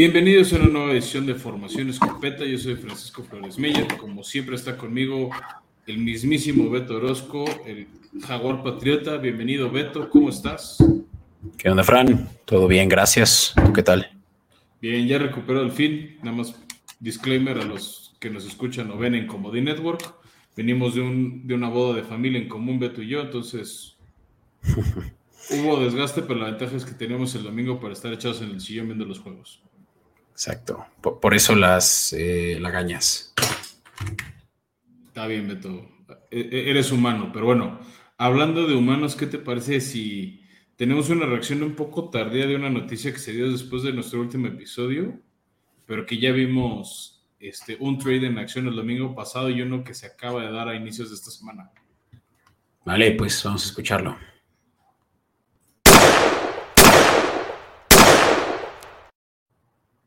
Bienvenidos a una nueva edición de Formación Escopeta. Yo soy Francisco Flores Meyer. Como siempre está conmigo el mismísimo Beto Orozco, el Jaguar Patriota. Bienvenido, Beto. ¿Cómo estás? ¿Qué onda, Fran? Todo bien, gracias. ¿Tú qué tal? Bien, ya recuperó el fin. Nada más disclaimer a los que nos escuchan o ven en Comedy Network. Venimos de, un, de una boda de familia en común, Beto y yo, entonces hubo desgaste, pero la ventaja es que teníamos el domingo para estar echados en el sillón viendo los juegos. Exacto. Por, eso las eh, lagañas. Está bien, Beto. E, e, eres humano, pero bueno, hablando de humanos, ¿qué te parece si tenemos una reacción un poco tardía de una noticia que se dio después de nuestro último episodio, pero que ya vimos este, un trade en acción el domingo pasado y uno que se acaba de dar a inicios de esta semana? Vale, pues vamos a escucharlo.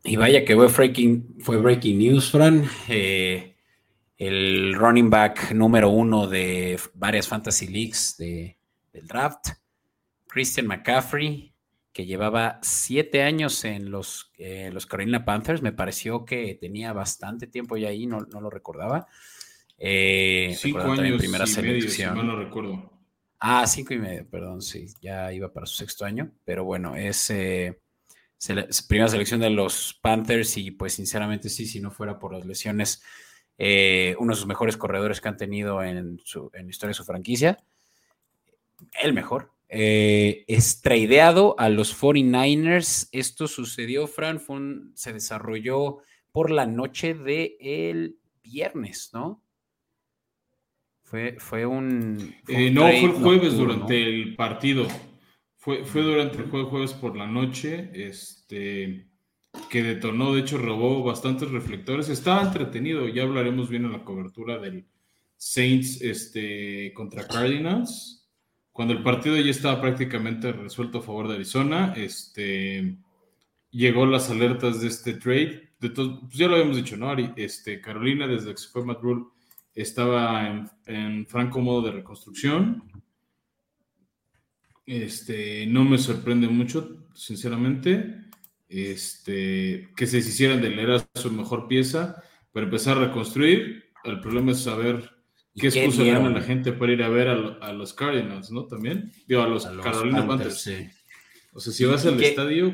Y vaya que fue breaking, fue breaking news, Fran. Eh, el running back número uno de varias fantasy leagues de, del draft, Christian McCaffrey, que llevaba siete años en los, eh, los Carolina Panthers. Me pareció que tenía bastante tiempo ya ahí, no, lo recordaba. Eh, cinco años primera selección. no lo recuerdo. Ah, cinco y medio, perdón, sí, ya iba para su sexto año, pero bueno, es primera selección de los Panthers y pues sinceramente sí, si no fuera por las lesiones, eh, uno de sus mejores corredores que han tenido en, su, en la historia de su franquicia, el mejor. Eh, a los 49ers. Esto sucedió, Fran, se desarrolló por la noche del el viernes, ¿no? Fue, fue un... Eh, no, fue el jueves durante el partido. Fue, durante el juego jueves por la noche, este, que detonó, de hecho robó bastantes reflectores. Estaba entretenido, ya hablaremos bien en la cobertura del Saints este, contra Cardinals. Cuando el partido ya estaba prácticamente resuelto a favor de Arizona, este, llegó las alertas de este trade. De pues ya lo habíamos dicho, ¿no? Este, Carolina, desde que se fue Matt Rule, estaba en, en franco modo de reconstrucción este, no me sorprende mucho, sinceramente, este, que se hicieran de leer su mejor pieza para empezar a reconstruir. El problema es saber qué excusa dan a la gente para ir a ver a, los Cardinals, ¿no? También, digo, a los, Carolina Panthers. O sea, si vas al estadio...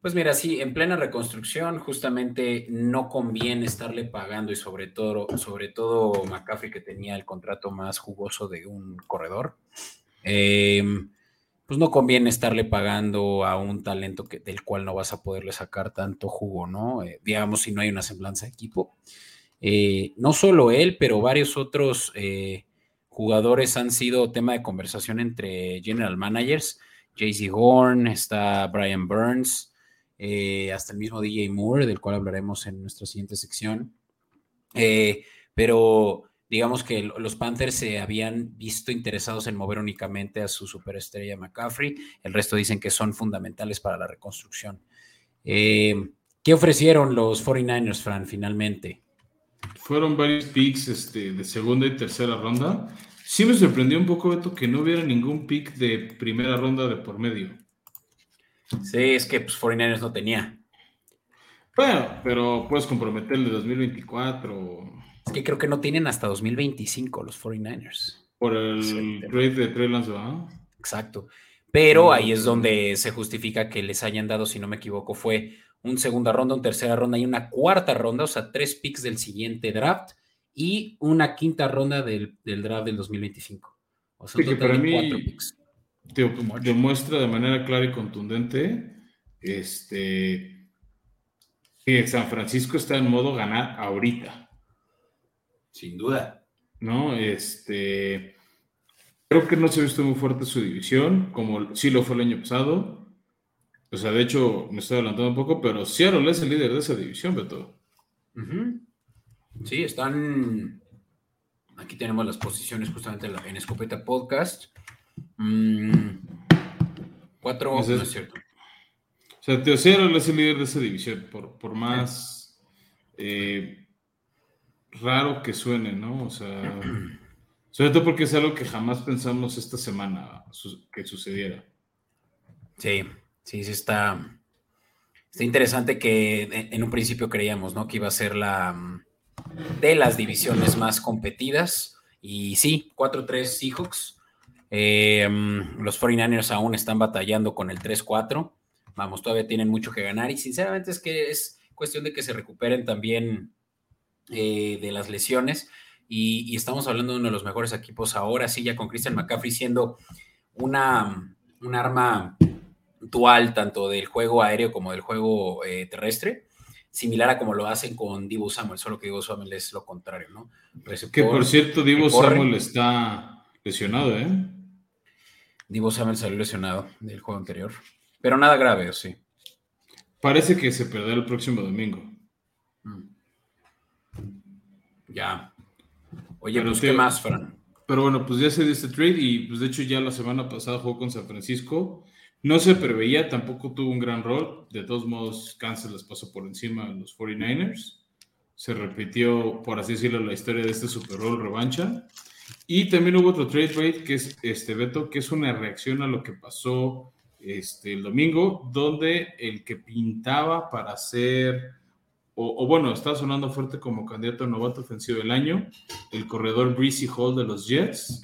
Pues mira, sí, en plena reconstrucción justamente no conviene estarle pagando y sobre todo, sobre todo McCaffrey que tenía el contrato más jugoso de un corredor, Em, pues no conviene estarle pagando a un talento que, del cual no vas a poderle sacar tanto jugo, ¿no? Eh, digamos, si no hay una semblanza de equipo. Eh, no solo él, pero varios otros eh, jugadores han sido tema de conversación entre general managers. JC Horn, está Brian Burns, hasta el mismo DJ Moore, del cual hablaremos en nuestra siguiente sección. pero digamos que los Panthers se habían visto interesados en mover únicamente a su superestrella McCaffrey. El resto dicen que son fundamentales para la reconstrucción. Eh, ¿Qué ofrecieron los 49ers, Fran, finalmente? Fueron varios picks este, de segunda y tercera ronda. Sí me sorprendió un poco, Beto, que no hubiera ningún pick de primera ronda de por medio. Sí, es que pues, 49ers no tenía. Bueno, pero puedes comprometerle de 2024 que creo que no tienen hasta 2025 los 49ers. Por el trade de Trey Lance, Exacto. Pero ahí es donde se justifica que les hayan dado, si no me equivoco, fue un segunda ronda, una tercera ronda y una cuarta ronda, o sea, tres picks del siguiente draft y una quinta ronda del, draft del 2025. O sea, sí, que para mí cuatro picks. demuestra de manera clara y contundente este, que San Francisco está en modo ganar ahorita. Sin duda. ¿No? Este. Creo que no se ha visto muy fuerte su división, como sí lo fue el año pasado. O sea, de hecho, me estoy adelantando un poco, pero Seattle es el líder de esa división, Beto. Sí, están. Aquí tenemos las posiciones justamente en Escopeta Podcast. Mm, cuatro, no es cierto. Sea, Seattle es el líder de esa división, por, por más eh, raro que suene, ¿no? O sea, sobre todo porque es algo que jamás pensamos esta semana que sucediera. Sí, sí, sí está. está interesante que en un principio creíamos, ¿no? Que iba a ser la mm, de las divisiones más competidas. Y sí, 4-3 Seahawks. Eh, mm, los 49ers aún están batallando con el 3-4. Vamos, todavía tienen mucho que ganar. Y sinceramente es que es cuestión de que se recuperen también eh, de las lesiones. Y, estamos hablando de uno de los mejores equipos ahora, sí, ya con Christian McCaffrey siendo una, un arma dual, tanto del juego aéreo como del juego eh, terrestre, similar a como lo hacen con Divo Samuel, solo que Divo Samuel es lo contrario, ¿no? que por cierto, Divo Samuel está lesionado, ¿eh? Divo Samuel salió lesionado del juego anterior, pero nada grave, ¿o sí? Parece que se perderá el próximo domingo. Mm. Ya. Oye, pero pues, ¿qué más, Fran? Pero bueno, pues ya se dio este trade y pues de hecho ya la semana pasada jugó con San Francisco. No se preveía, tampoco tuvo un gran rol. De todos modos, Kansas les pasó por encima a los 49ers. Se repitió, por así decirlo, la historia de este Super Bowl revancha. Y también hubo otro trade rate que es este Beto, que es una reacción a lo que pasó este, el domingo, donde el que pintaba para ser o, bueno, está sonando fuerte como candidato a novato ofensivo del año, el corredor Breezy Hall de los Jets.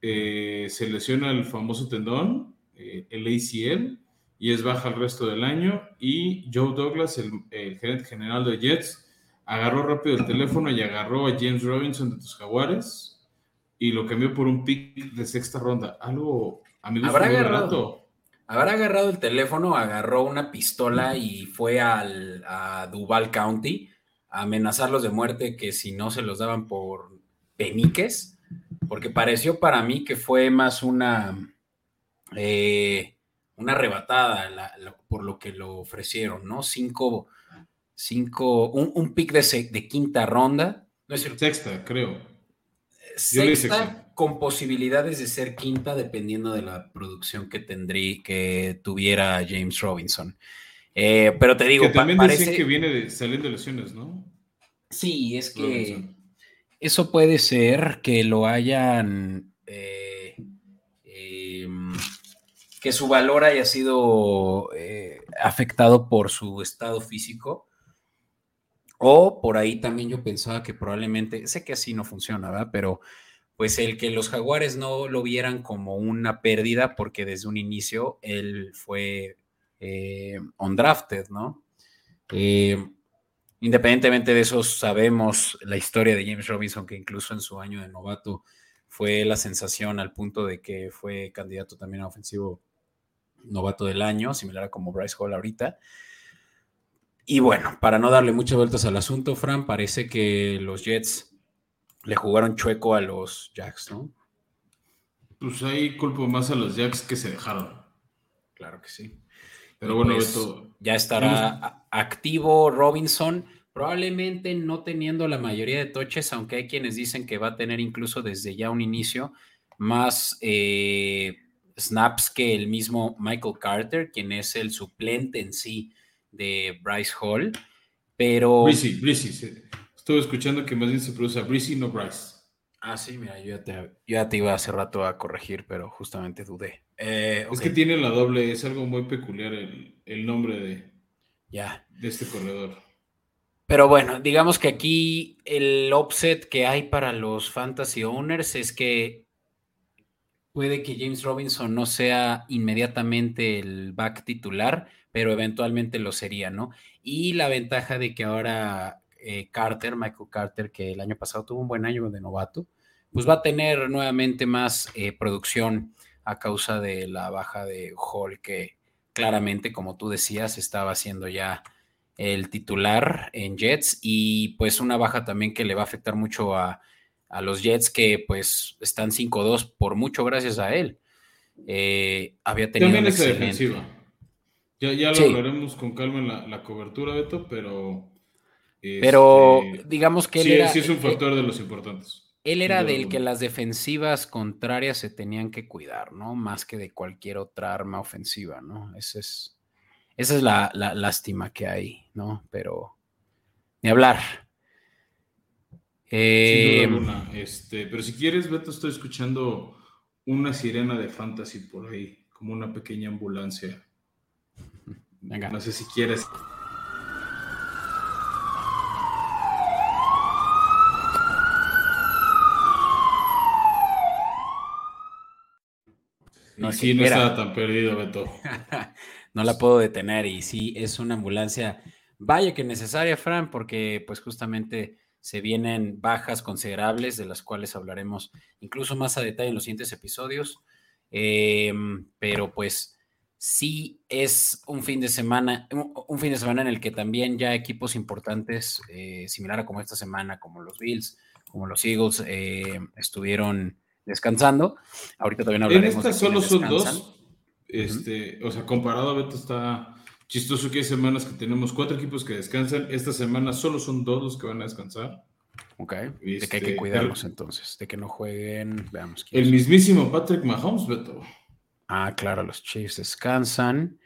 Eh, se lesiona el famoso tendón, eh, el ACL, y es baja el resto del año. Y Joe Douglas, el, gerente general de Jets, agarró rápido el teléfono y agarró a James Robinson de tus Jaguares y lo cambió por un pick de sexta ronda. Algo, a mi ¿Habrá agarrado? Habrá agarrado el teléfono, agarró una pistola y fue al, a Duval County a amenazarlos de muerte que si no se los daban por peniques, porque pareció para mí que fue más una, eh, una arrebatada por lo que lo ofrecieron, ¿no? Cinco, cinco un, un pick de, de, quinta ronda. No es Sexta, creo. Sexta, con posibilidades de ser quinta dependiendo de la producción que tendría, que tuviera James Robinson. Eh, pero te digo, que también parece... que viene de lesiones, ¿no? Sí, es que eso puede ser que lo hayan, eh, em, que su valor haya sido eh, afectado por su estado físico. O por ahí también yo pensaba que probablemente, sé que así no funciona, ¿verdad? Pero pues el que los jaguares no lo vieran como una pérdida, porque desde un inicio él fue eh, undrafted, ¿no? Eh, independientemente de eso, sabemos la historia de James Robinson, que incluso en su año de novato fue la sensación al punto de que fue candidato también a ofensivo novato del año, similar a como Bryce Hall ahorita. Y bueno, para no darle muchas vueltas al asunto, Fran, parece que los Jets le jugaron chueco a los Jacks, ¿no? Pues ahí culpo más a los Jacks que se dejaron. Claro que sí. Pero bueno, pues, ya estará activo Robinson, probablemente no teniendo la mayoría de toches, aunque hay quienes dicen que va a tener incluso desde ya un inicio más eh, snaps que el mismo Michael Carter, quien es el suplente en sí de Bryce Hall. Pero. Breezy, Breezy, sí. Estuve escuchando que más bien se produce Breezy, no Bryce. Ah, sí, mira, yo ya, te, iba hace rato a corregir, pero justamente dudé. Eh, es que tiene la doble, es algo muy peculiar el, nombre de, ya. de este corredor. Pero bueno, digamos que aquí el offset que hay para los fantasy owners es que puede que James Robinson no sea inmediatamente el back titular, pero eventualmente lo sería, ¿no? Y la ventaja de que ahora eh, Carter, Michael Carter, que el año pasado tuvo un buen año de novato, pues va a tener nuevamente más eh, producción a causa de la baja de Hall, que claramente, como tú decías, estaba haciendo ya el titular en Jets y pues una baja también que le va a afectar mucho a, los Jets que pues están 5-2 por mucho gracias a él. Eh, había tenido también esa defensiva. Ya, ya lo hablaremos con calma en la cobertura, Beto, pero pero este, digamos que él sí, era. Sí, es un factor de los importantes. Él era del que las defensivas contrarias se tenían que cuidar, ¿no? Más que de cualquier otra arma ofensiva, ¿no? Ese es, esa es la, lástima que hay, ¿no? Pero ni hablar. Eh, este, pero si quieres, Beto, estoy escuchando una sirena de fantasy por ahí, como una pequeña ambulancia Venga. No sé si quieres. No, sí, no estaba tan perdido, Beto. no la puedo detener y sí, es una ambulancia, vaya que necesaria, Fran, porque pues justamente se vienen bajas considerables de las cuales hablaremos incluso más a detalle en los siguientes episodios. Em, pero pues sí es un fin de semana, un fin de semana en el que también ya equipos importantes, eh, similar a como esta semana, como los Bills, como los Eagles, eh, estuvieron descansando. Ahorita también hablaremos. En esta solo son dos. Este, O sea, comparado a Beto está chistoso que hay semanas que tenemos cuatro equipos que descansan. Esta semana solo son dos los que van a descansar. Ok. de que hay que este, cuidarlos entonces, de que no jueguen. Veamos. El mismísimo Patrick Mahomes, Beto. Ah, claro, los Chiefs descansan.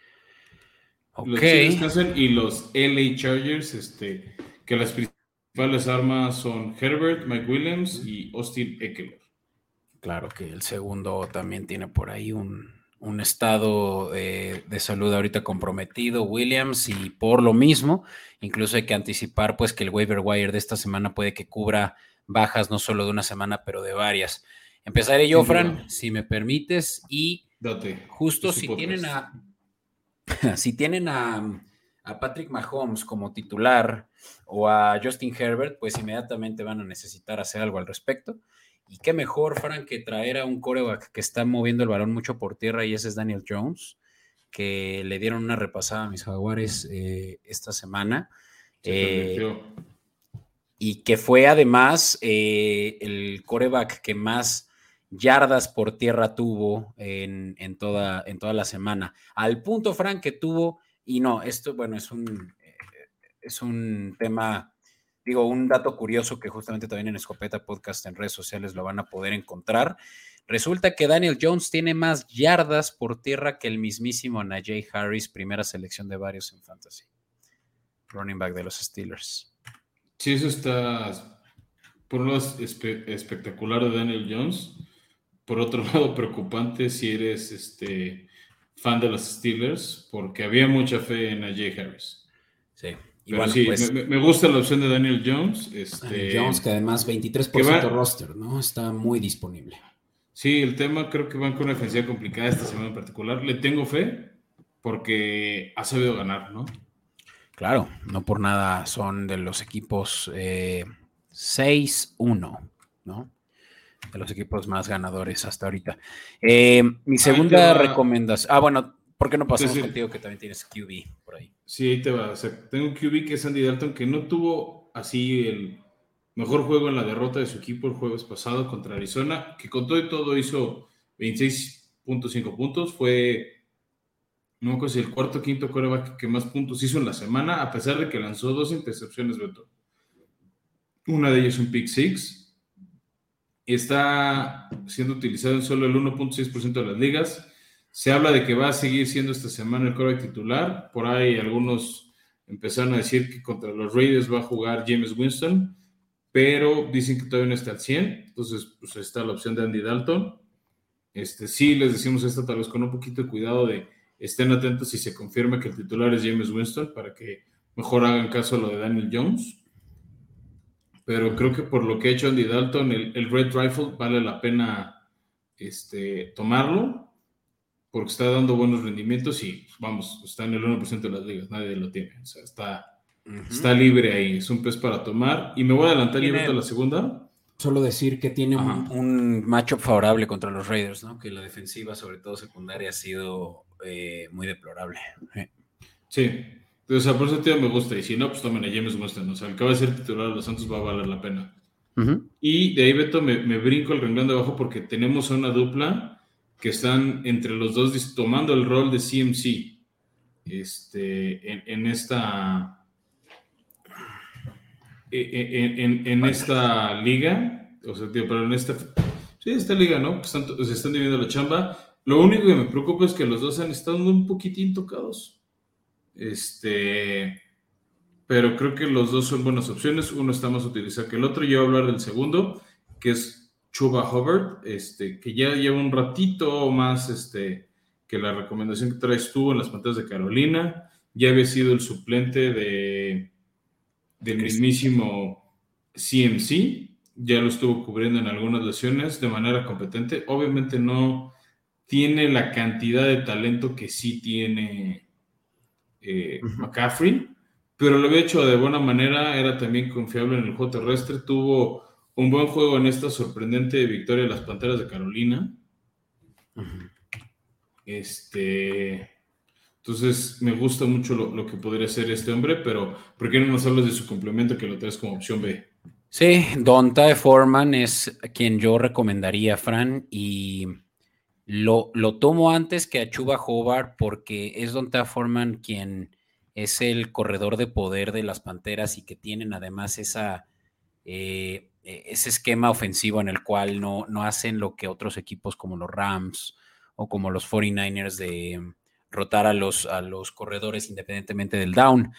Los Chiefs descansan y los LA Chargers, este, que las principales armas son Herbert, Mike Williams y Austin Eckler. Claro que el segundo también tiene por ahí un, estado de salud ahorita comprometido, Williams, y por lo mismo, incluso hay que anticipar pues que el waiver wire de esta semana puede que cubra bajas no solo de una semana, pero de varias. Empezaré yo, Fran, si me permites, y justo si tienen a si tienen a, a Patrick Mahomes como titular o a Justin Herbert, pues inmediatamente van a necesitar hacer algo al respecto. Y qué mejor, Frank, que traer a un coreback que está moviendo el balón mucho por tierra y ese es Daniel Jones, que le dieron una repasada a mis jaguares eh, esta semana. Eh, y que fue además eh, el coreback que más yardas por tierra tuvo en, toda, en toda la semana. Al punto, Frank, que tuvo, y no, esto, bueno, es un, es un tema Digo, un dato curioso que justamente también en Escopeta Podcast en redes sociales lo van a poder encontrar. Resulta que Daniel Jones tiene más yardas por tierra que el mismísimo Najee Harris, primera selección de varios en Fantasy. Running back de los Steelers. Sí, eso está por lado espectacular de Daniel Jones. Por otro lado, preocupante si eres este fan de los Steelers, porque había mucha fe en Najee Harris. Sí. Pero sí, pues me, gusta la opción de Daniel Jones. Este, Jones, que además 23% roster, ¿no? Está muy disponible. Sí, el tema creo que van con una defensiva complicada esta semana en particular. Le tengo fe porque ha sabido ganar, ¿no? Claro, no por nada son de los equipos 6-1, eh, ¿no? De los equipos más ganadores hasta ahorita. Eh, mi segunda recomendación. Ah, bueno, ¿Por qué no pasamos contigo que también tienes QB por ahí? Sí, ahí te va. O sea, tengo un QB que es Andy Dalton, que no tuvo así el mejor juego en la derrota de su equipo el jueves pasado contra Arizona, que con todo y todo hizo 26.5 puntos. Fue, no me si el cuarto o quinto coreback que más puntos hizo en la semana, a pesar de que lanzó dos intercepciones, Beto. Una de ellas un pick six. Está siendo utilizado en solo el 1.6% de las ligas se habla de que va a seguir siendo esta semana el coreback titular. Por ahí algunos empezaron a decir que contra los Raiders va a jugar James Winston, pero dicen que todavía no está al 100. Entonces, pues está la opción de Andy Dalton. Este, sí, les decimos esto tal vez con un poquito de cuidado de estén atentos si se confirma que el titular es James Winston para que mejor hagan caso a lo de Daniel Jones. Pero creo que por lo que ha hecho Andy Dalton, el, el Red Rifle vale la pena este, tomarlo porque está dando buenos rendimientos y vamos, está en el 1% de las ligas, nadie lo tiene, o sea, está, está libre ahí, es un pez para tomar. Y me voy a adelantar y a la segunda. Solo decir que tiene un, macho favorable contra los Raiders, ¿no? Que la defensiva, sobre todo secundaria, ha sido eh, muy deplorable. Sí, o sea, por eso tío me gusta. Y si no, pues tomen a James Winston. O sea, acaba de ser titular de los Santos, va a valer la pena. Y de ahí, Beto, me, me brinco el renglón de abajo porque tenemos una dupla que están entre los dos tomando el rol de CMC este, en, esta e, e, en, esta liga, o sea, pero en esta sí, esta liga, ¿no? Están, se están dividiendo la chamba. Lo único que me preocupa es que los dos han estado un poquitín tocados. Este, pero creo que los dos son buenas opciones. Uno está más utilizado que el otro. Yo voy a hablar del segundo, que es Chuba Hubbard, este, que ya lleva un ratito más este, que la recomendación que traes tú en las pantallas de Carolina. ya había sido el suplente de, del mismísimo CMC, ya lo estuvo cubriendo en algunas lesiones de manera competente. Obviamente no tiene la cantidad de talento que sí tiene eh, McCaffrey, pero lo había hecho de buena manera, era también confiable en el juego terrestre, tuvo un buen juego en esta sorprendente victoria de las Panteras de Carolina. Este, entonces me gusta mucho lo, que podría hacer este hombre, pero ¿por qué no nos hablas de su complemento que lo traes como opción B? Sí, Donta Foreman es quien yo recomendaría, Fran, y lo, lo tomo antes que a Chuba Hobart porque es Donta Foreman quien es el corredor de poder de las Panteras y que tienen además esa, eh, e, ese esquema ofensivo en el cual no, no hacen lo que otros equipos como los Rams o como los 49ers de rotar a los, a los corredores independientemente del down.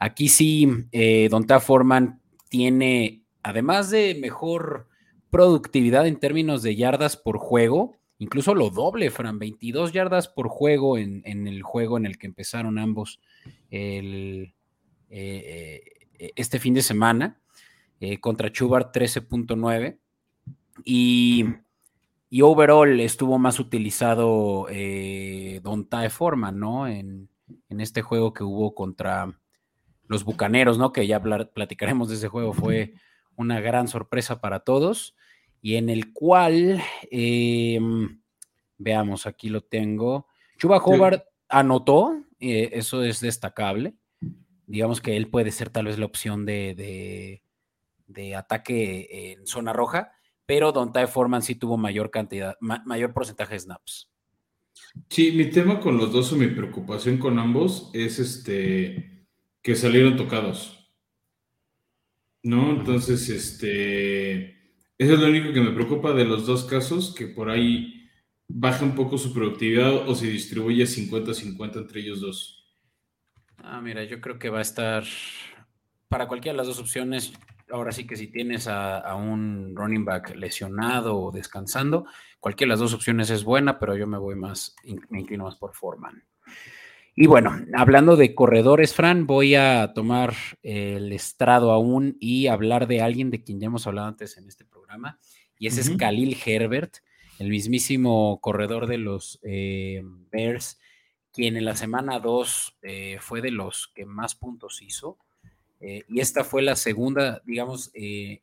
Aquí sí, eh, Donta Foreman tiene, además de mejor productividad en términos de yardas por juego, incluso lo doble, Fran, 22 yardas por juego en, el juego en el que empezaron ambos el, eh, eh, este fin de semana, eh, contra Chubar 13.9. Y, y, overall estuvo más utilizado Don Tae Forman, ¿no? En, en, este juego que hubo contra los Bucaneros, ¿no? Que ya platicaremos de ese juego, fue una gran sorpresa para todos y en el cual, em, veamos, aquí lo tengo, Chuba Hobart anotó, eh, eso es destacable. Digamos que él puede ser tal vez la opción de, de, ataque en zona roja, pero Dontae Foreman sí tuvo mayor cantidad, mayor porcentaje de snaps. Sí, mi tema con los dos o mi preocupación con ambos es este que salieron tocados. ¿No? Entonces, este eso es lo único que me preocupa de los dos casos, que por ahí baja un poco su productividad o se distribuye 50-50 entre ellos dos. Ah, mira, yo creo que va a estar para cualquiera de las dos opciones. Ahora sí que si tienes a, un running back lesionado o descansando, cualquiera de las dos opciones es buena, pero yo me voy más, me inclino más por Foreman. Y bueno, hablando de corredores, Fran, voy a tomar el estrado aún y hablar de alguien de quien ya hemos hablado antes en este programa, y ese es Khalil Herbert, el mismísimo corredor de los eh, Bears, quien en la semana 2 eh, fue de los que más puntos hizo. Eh, y esta fue la segunda, digamos,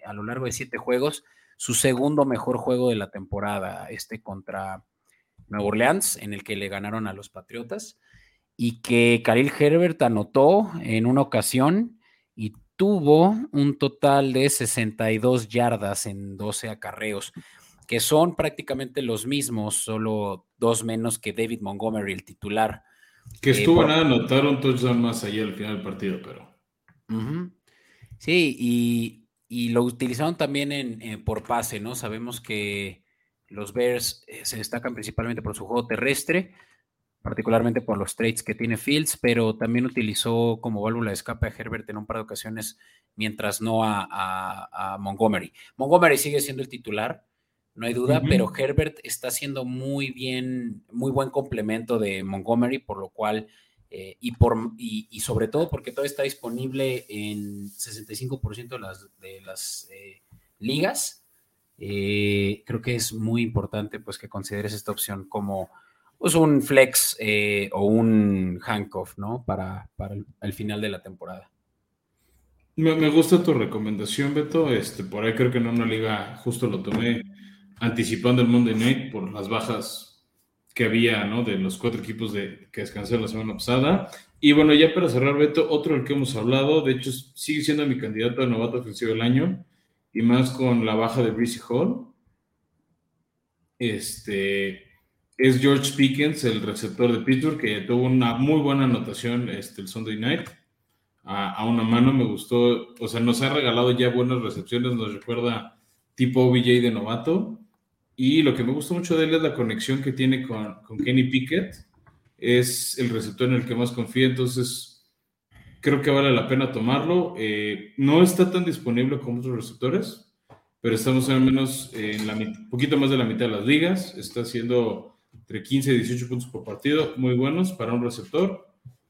a lo largo de siete juegos, su segundo mejor juego de la temporada, este contra Nueva Orleans, en el que le ganaron a los Patriotas y que Khalil Herbert anotó en una ocasión y tuvo un total de 62 yardas en 12 acarreos, que son prácticamente los mismos, solo dos menos que David Montgomery, el titular. Que eh, estuvo a anotar un touchdown más allá al final del partido, pero. Sí, y, lo utilizaron también en, por pase, ¿no? Sabemos que los Bears eh, se destacan principalmente por su juego terrestre, particularmente por los trades que tiene Fields, pero también utilizó como válvula de escape a Herbert en un par de ocasiones, mientras no a, Montgomery. Montgomery sigue siendo el titular, no hay duda, pero Herbert está haciendo muy bien, muy buen complemento de Montgomery, por lo cual, eh, y, por, y, sobre todo porque todo está disponible en 65% de las, de las eh, ligas. Eh, creo que es muy importante pues que consideres esta opción como pues un flex eh, o un handcuff, ¿no? Para, el, final de la temporada. Me, gusta tu recomendación, Beto. Este, por ahí creo que en una liga justo lo tomé anticipando el Monday Night por las bajas que había, ¿no? De los cuatro equipos de, que descansaron la semana pasada. Y bueno, ya para cerrar, Beto, otro del que hemos hablado, de hecho, sigue siendo mi candidato a novato ofensivo del año, y más con la baja de Breezy Hall. Este, es George Pickens, el receptor de Pittsburgh, que tuvo una muy buena anotación este, el Sunday Night. A, una mano me gustó, o sea, nos ha regalado ya buenas recepciones, nos recuerda tipo OBJ de novato. Y lo que me gusta mucho de él es la conexión que tiene con, Kenny Pickett. Es el receptor en el que más confía, entonces creo que vale la pena tomarlo. Eh, no está tan disponible como otros receptores, pero estamos al menos en la poquito más de la mitad de las ligas. Está haciendo entre 15 y 18 puntos por partido, muy buenos para un receptor.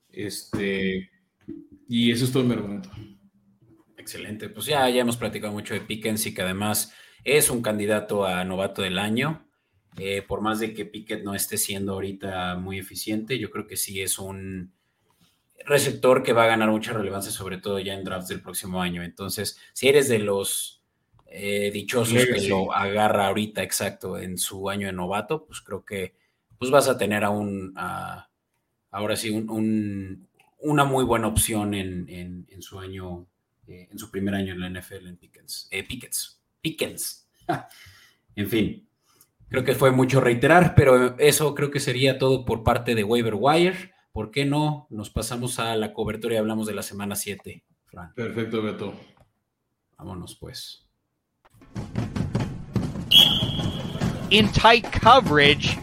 Este, y eso es todo mi argumento. Excelente. Pues ya, ya hemos platicado mucho de Pickens y que además es un candidato a novato del año. Eh, por más de que Pickett no esté siendo ahorita muy eficiente, yo creo que sí es un receptor que va a ganar mucha relevancia, sobre todo ya en drafts del próximo año. Entonces, si eres de los eh, dichosos que lo agarra ahorita exacto en su año de novato, pues creo que pues vas a tener aún, ahora sí, una muy buena opción en, su año, eh, en su primer año en la NFL en Pickens. Eh, Pickens. Pickens. en fin. Creo que fue mucho reiterar, pero eso creo que sería todo por parte de Waiver Wire. ¿Por qué no? Nos pasamos a la cobertura y hablamos de la semana 7, Perfecto, Beto. Vámonos pues. In tight coverage.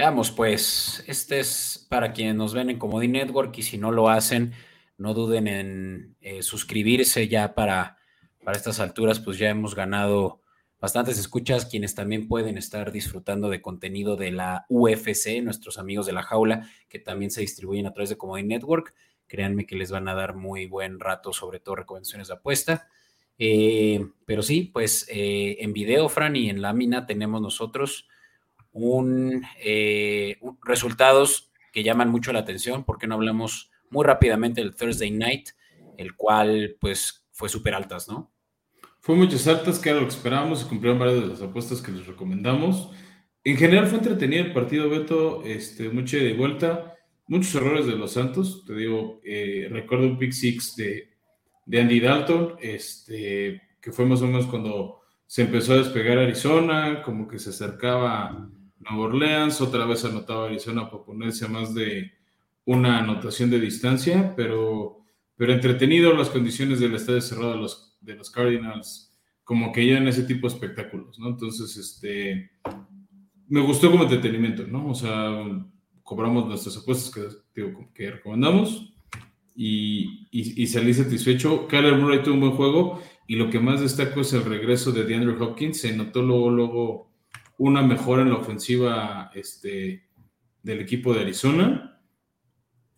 Veamos pues, este es para quienes nos ven en Comedy Network y si no lo hacen, no duden en eh, suscribirse ya para para estas alturas, pues ya hemos ganado bastantes escuchas, quienes también pueden estar disfrutando de contenido de la UFC, nuestros amigos de la jaula, que también se distribuyen a través de Comedy Network. Créanme que les van a dar muy buen rato, sobre todo recomendaciones de apuesta. Eh, pero sí, pues eh, en video, Fran, y en lámina tenemos nosotros un, eh, resultados que llaman mucho la atención, porque no hablamos muy rápidamente del Thursday Night, el cual pues fue súper altas, ¿no? Fue muchas altas, que era lo que esperábamos, y cumplieron varias de las apuestas que les recomendamos. En general fue entretenido el partido, Beto, este, mucha de vuelta, muchos errores de los Santos, te digo, eh, recuerdo un pick six de, de, Andy Dalton, este, que fue más o menos cuando se empezó a despegar Arizona, como que se acercaba Nueva Orleans, otra vez anotaba Arizona para ponerse a más de una anotación de distancia, pero pero entretenido las condiciones del estadio cerrado de los, de los Cardinals, como que ya en ese tipo de espectáculos, ¿no? Entonces, este, me gustó como entretenimiento, ¿no? O sea, cobramos nuestras apuestas que, recomendamos y, y, salí satisfecho. Kyler Murray tuvo un buen juego y lo que más destaco es el regreso de DeAndre Hopkins. Se notó luego, luego una mejora en la ofensiva este, del equipo de Arizona.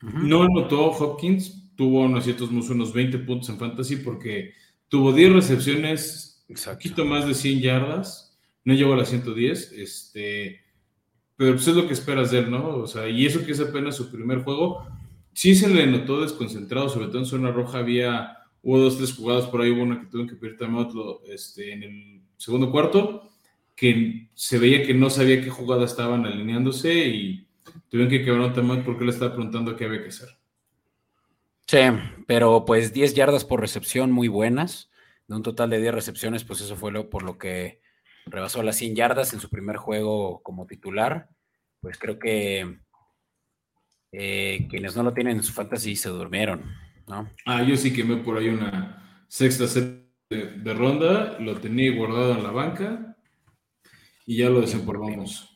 No notó Hopkins, tuvo unos ciertos unos 20 puntos en fantasy porque tuvo 10 recepciones, un poquito más de 100 yardas, no llegó a las 110, este, pero pues es lo que esperas de él, ¿no? O sea, y eso que es apenas su primer juego, sí se le notó desconcentrado, sobre todo en zona roja había, hubo dos, tres jugadas, por ahí hubo una que tuvo que pedir otro este, en el segundo cuarto, que se veía que no sabía qué jugada estaban alineándose y tuvieron que quebrar un timeout porque le estaba preguntando qué había que hacer. Sí, pero pues 10 yardas por recepción muy buenas. De un total de 10 recepciones, pues eso fue lo, por lo que rebasó las 100 yardas en su primer juego como titular. Pues creo que eh, quienes no lo tienen en su fantasy se durmieron, ¿no? Ah, yo sí quemé por ahí una sexta set de, ronda, lo tenía guardado en la banca y ya lo desempolvamos.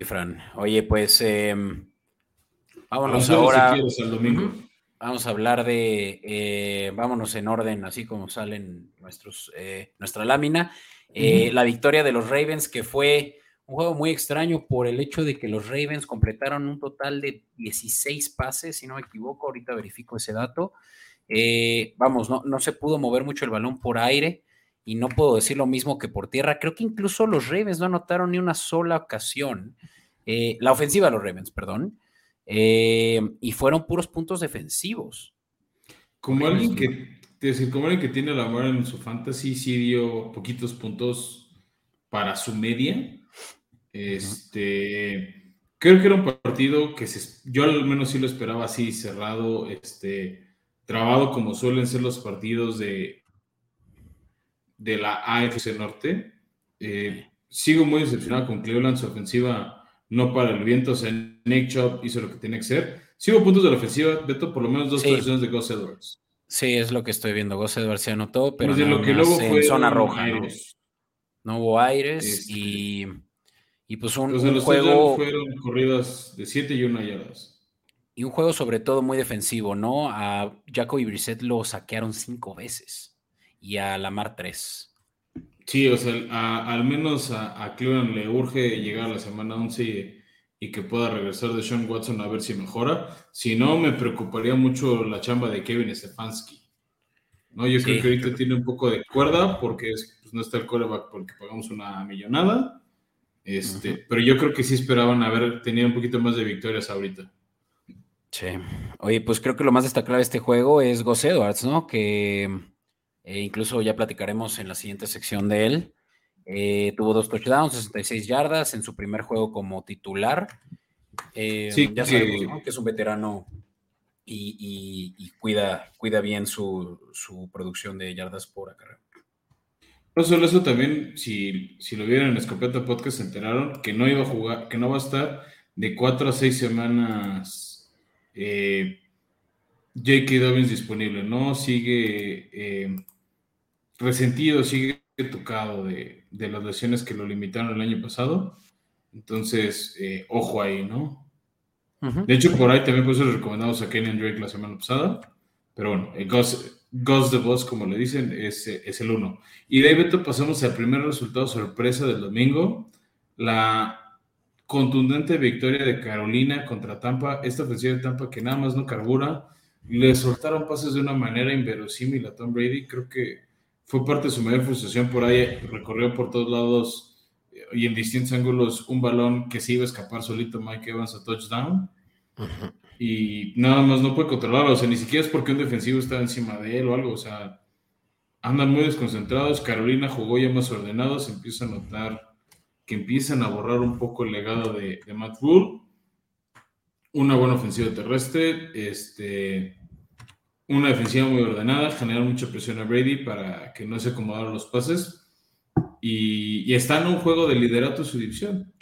Fran, oye, pues em, vámonos ahora. al domingo. Vamos a hablar de, eh, vámonos en orden, así como salen nuestros, eh, nuestra lámina. Eh, la victoria de los Ravens, que fue un juego muy extraño por el hecho de que los Ravens completaron un total de 16 pases, si no me equivoco, ahorita verifico ese dato. vamos, no, no se pudo mover mucho el balón por aire y no puedo decir lo mismo que por tierra. Creo que incluso los Ravens no anotaron ni una sola ocasión. la ofensiva de los Ravens, perdón. Eh, y fueron puros puntos defensivos. Como alguien que, decir, como alguien que tiene la mano en su fantasy, sí dio poquitos puntos para su media. Este, creo que era un partido que yo al menos sí lo esperaba así, cerrado, este, trabado como suelen ser los partidos de, de la AFC Norte. Eh, sigo muy decepcionado con Cleveland, su ofensiva no para el viento. O sea, Nick Chubb hizo lo que tiene que ser. Sigo puntos de la ofensiva, Beto, por lo menos dos posiciones de Gus Edwards. Sí, es lo que estoy viendo. Gus Edwards se anotó, pero no, lo que luego fue en zona roja. ¿no? hubo aires este, y, y, pues un, los juego. Fueron corridas de 7 y 1 yardas. Y un juego sobre todo muy defensivo, ¿no? A Jacoby Brissett lo saquearon cinco veces y a Lamar tres. Sí, o sea, al menos a, a, Cleveland le urge llegar a la semana 11 y, que pueda regresar de Sean Watson a ver si mejora. Si no, me preocuparía mucho la chamba de Kevin Stefanski. ¿no? Yo creo que ahorita tiene un poco de cuerda porque pues, no está el coreback porque pagamos una millonada. Este, Pero yo creo que sí esperaban haber tenido un poquito más de victorias ahorita. Sí. Oye, pues creo que lo más destacable de este juego es Gus Edwards, ¿no? Que eh, incluso ya platicaremos en la siguiente sección de él. Eh, tuvo dos touchdowns, 66 yardas en su primer juego como titular. Eh, sí, ya sabemos que es un veterano y, cuida, cuida bien su, producción de yardas por acarreo. No solo eso, también, si, si lo vieron en Escopeta Podcast, se enteraron que no iba a jugar, que no va a estar de cuatro a seis semanas J.K. Dobbins disponible, ¿no? Sigue resentido, sigue tocado de, las lesiones que lo limitaron el año pasado. Entonces, eh, ojo ahí, ¿no? De hecho, por ahí también puso recomendamos a Kenny Drake la semana pasada. Pero bueno, el Ghost, the Boss, como le dicen, es, es el uno. Y de ahí, Beto, pasamos al primer resultado sorpresa del domingo. La contundente victoria de Carolina contra Tampa. Esta ofensiva de Tampa que nada más no carbura. Le soltaron pases de una manera inverosímil a Tom Brady. Creo que fue parte de su mayor frustración por ahí, recorrió por todos lados eh, y en distintos ángulos un balón que se iba a escapar solito Mike Evans a touchdown. Y nada más no puede controlarlo, o sea, ni siquiera es porque un defensivo está encima de él o algo, o sea, andan muy desconcentrados. Carolina jugó ya más ordenado, se empieza a notar que empiezan a borrar un poco el legado de, de Matt Rule. Una buena ofensiva terrestre, este, una defensiva muy ordenada, generar mucha presión a Brady para que no se acomodaran los pases y, está en un juego de liderato su división.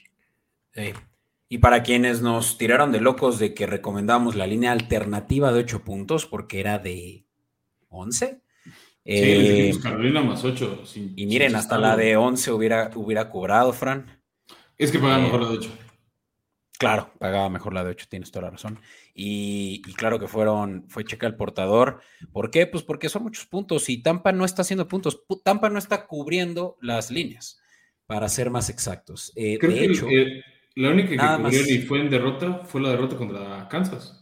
Y para quienes nos tiraron de locos de que recomendamos la línea alternativa de 8 puntos porque era de 11. Sí, eh, Carolina más 8. y miren, hasta la de 11 hubiera, hubiera cobrado, Fran. Es que pagan mejor la de 8. Claro, pagaba mejor la de 8, tienes toda la razón. Y, claro que fueron, fue checa el portador. ¿Por qué? Pues porque son muchos puntos y Tampa no está haciendo puntos. Tampa no está cubriendo las líneas, para ser más exactos. Eh, de hecho, la única que cubrió y fue en derrota fue la derrota contra Kansas.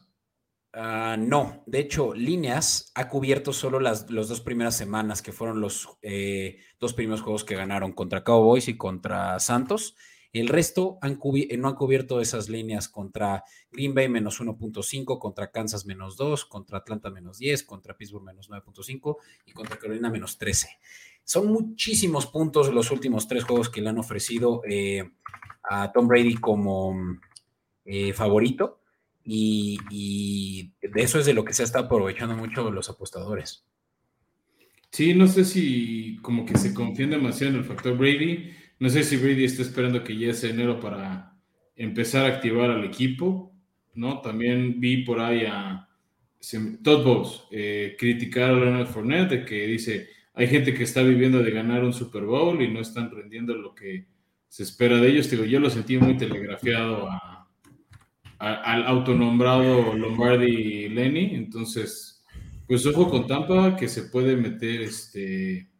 Ah, no, de hecho, líneas ha cubierto solo las, dos primeras semanas, que fueron los eh, dos primeros juegos que ganaron contra Cowboys y contra Santos el resto no han cubierto esas líneas contra Green Bay menos 1.5, contra Kansas menos 2, contra Atlanta menos 10, contra Pittsburgh menos 9.5 y contra Carolina menos 13. Son muchísimos puntos los últimos tres juegos que le han ofrecido eh, a Tom Brady como eh, favorito y, de eso es de lo que se estado aprovechando mucho los apostadores. Sí, no sé si como que se confían demasiado en el factor Brady no sé si Brady está esperando que ya sea enero para empezar a activar al equipo, ¿no? También vi por ahí a Todd Bowles eh, criticar a Leonard Fournette que dice, hay gente que está viviendo de ganar un Super Bowl y no están rendiendo lo que se espera de ellos. Digo, yo lo sentí muy telegrafiado al autonombrado Lombardi Lenny, entonces, pues ojo con Tampa que se puede meter este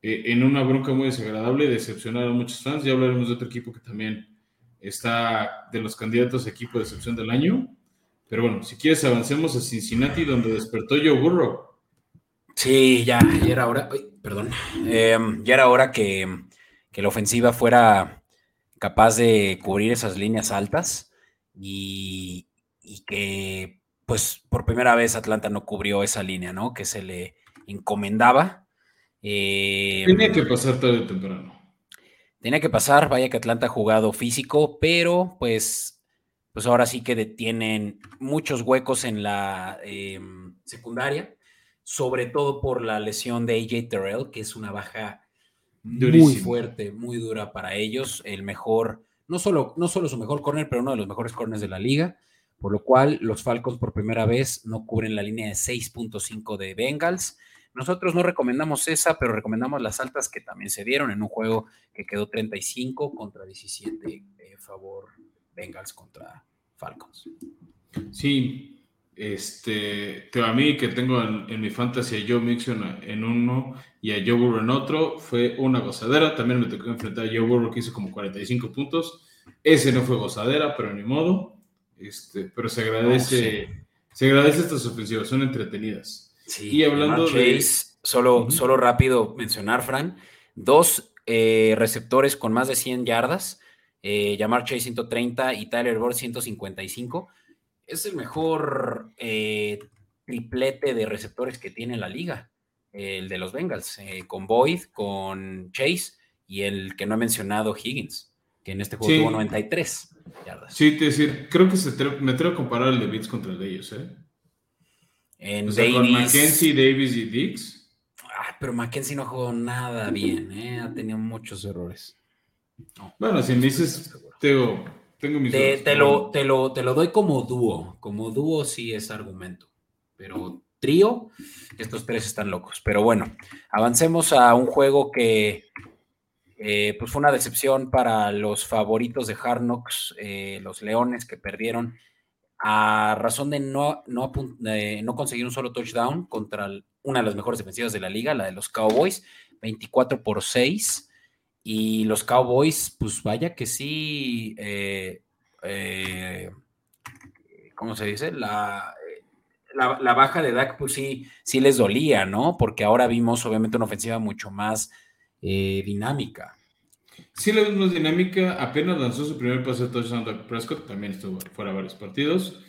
eh, en una bronca muy desagradable, decepcionar a muchos fans. Ya hablaremos de otro equipo que también está de los candidatos a equipo de excepción del año. Pero bueno, si quieres avancemos a Cincinnati, donde despertó Joe Burrow. Sí, ya, ya era hora, perdón, em, ya era hora que, que, la ofensiva fuera capaz de cubrir esas líneas altas y, y que, pues, por primera vez Atlanta no cubrió esa línea, ¿no? Que se le encomendaba eh, tenía que pasar tarde o temprano. Tenía que pasar, vaya que Atlanta ha jugado físico, pero pues, pues ahora sí que tienen muchos huecos en la em, secundaria, sobre todo por la lesión de AJ Terrell, que es una baja muy fuerte, muy dura para ellos. El mejor, no solo, no solo su mejor corner, pero uno de los mejores corners de la liga. Por lo cual, los Falcons por primera vez no cubren la línea de 6.5 de Bengals nosotros no recomendamos esa, pero recomendamos las altas que también se dieron en un juego que quedó 35 contra 17 de favor Bengals contra Falcons. Sí, Este, a mí que tengo en, mi fantasy a Joe Mixon en uno y a Joe Burrow en otro, fue una gozadera. También me tocó enfrentar a Joe Burrow que hizo como 45 puntos. Ese no fue gozadera, pero ni modo. Este, pero se agradece, se agradece estas ofensivas, son entretenidas. Sí, y hablando de. solo, solo rápido mencionar, Fran, dos eh, receptores con más de 100 yardas, eh, Jamar Chase 130 y Tyler Boyd 155 es el mejor eh, triplete de receptores que tiene la liga, el de los Bengals, eh, con Boyd, con Chase y el que no he mencionado, Higgins, que en este juego tuvo 93 yardas. Sí, te decir, creo que me atrevo a comparar el de Beats contra el de ellos, ¿eh? En Davis, con Mackenzie, Davis y Dix. Ah, pero Mackenzie no jugó nada bien, ¿eh? Ha tenido muchos errores. bueno, si me dices, Teo, te, lo, te, lo, te lo doy como dúo. Como dúo sí es argumento. Pero trío, estos tres están locos. Pero bueno, avancemos a un juego que eh, pues fue una decepción para los favoritos de Hard Knocks, eh, los Leones que perdieron a razón de no, no, no conseguir un solo touchdown contra una de las mejores defensivas de la liga, la de los Cowboys, 24 por 6. Y los Cowboys, pues vaya que sí, eh, eh, ¿cómo se dice? La, la, baja de Dak, pues sí, sí les dolía, ¿no? Porque ahora vimos obviamente una ofensiva mucho más eh, dinámica. Sí, la vimos dinámica. Apenas lanzó su primer pase de touchdown Dak Prescott, también estuvo fuera varios partidos.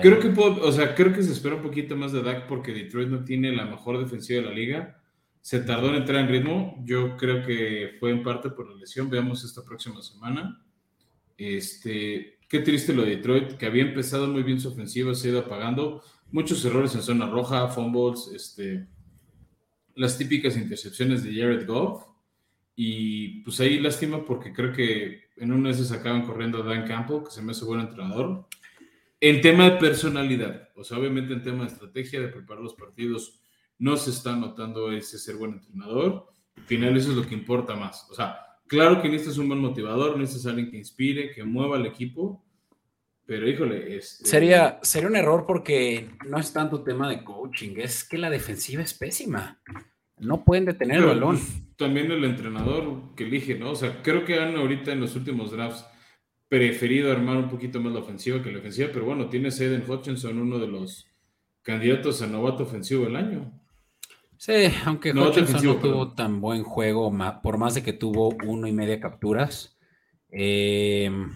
Creo que o sea, creo que se espera un poquito más de Dak porque Detroit no tiene la mejor defensiva de la liga se tardó en entrar en ritmo. Yo creo que fue en parte por la lesión. Veamos esta próxima semana. Este, qué triste lo de Detroit, que había empezado muy bien su ofensiva, se ha ido apagando. Muchos errores en zona roja, fumbles, este, las típicas intercepciones de Jared Goff. Y pues ahí lástima porque creo que en un mes se acaban corriendo a Dan Campbell, que se me hace buen entrenador. En tema de personalidad, o sea, obviamente en tema de estrategia, de preparar los partidos, no se está notando ese ser buen entrenador. Al final eso es lo que importa más. O sea, claro que necesitas un buen motivador, necesitas alguien que inspire, que mueva al equipo, pero híjole, este... sería, sería un error porque no es tanto tema de coaching, es que la defensiva es pésima. No pueden detener el balón. Pues, también el entrenador que elige, ¿no? O sea, creo que han ahorita en los últimos drafts preferido armar un poquito más la ofensiva que la ofensiva, pero bueno, tiene Eden Hutchinson, uno de los candidatos a novato ofensivo del año. Sí, aunque no, Hutchinson no tuvo tan buen juego, por más de que tuvo uno y media capturas em,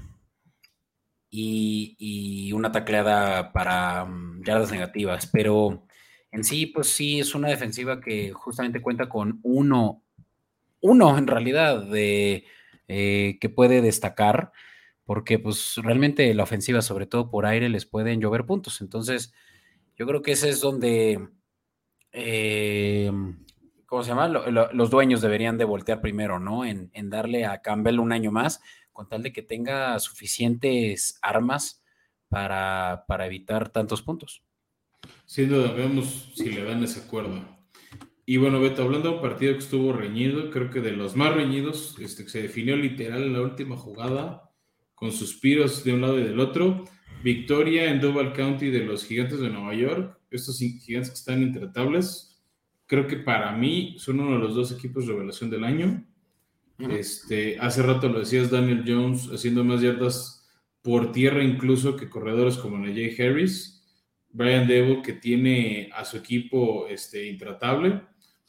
y, una tacleada para mm, yardas negativas, pero en sí, pues sí, es una defensiva que justamente cuenta con uno, uno en realidad, de eh, que puede destacar, porque pues realmente la ofensiva, sobre todo por aire, les pueden llover puntos. Entonces, yo creo que ese es donde eh, ¿cómo se llama? los dueños deberían de voltear primero, ¿no? En, darle a Campbell un año más, con tal de que tenga suficientes armas para, evitar tantos puntos. Sin duda, veamos si le dan ese acuerdo. Y bueno, Beto, hablando de un partido que estuvo reñido, creo que de los más reñidos, este, que se definió literal en la última jugada, con suspiros de un lado y del otro. Victoria en Duval County de los Gigantes de Nueva York, estos gigantes que están intratables, creo que para mí son uno de los dos equipos revelación del año. Este, hace rato lo decías, Daniel Jones haciendo más yardas por tierra incluso que corredores como Najee Harris. Brian Debo que tiene a su equipo este, intratable,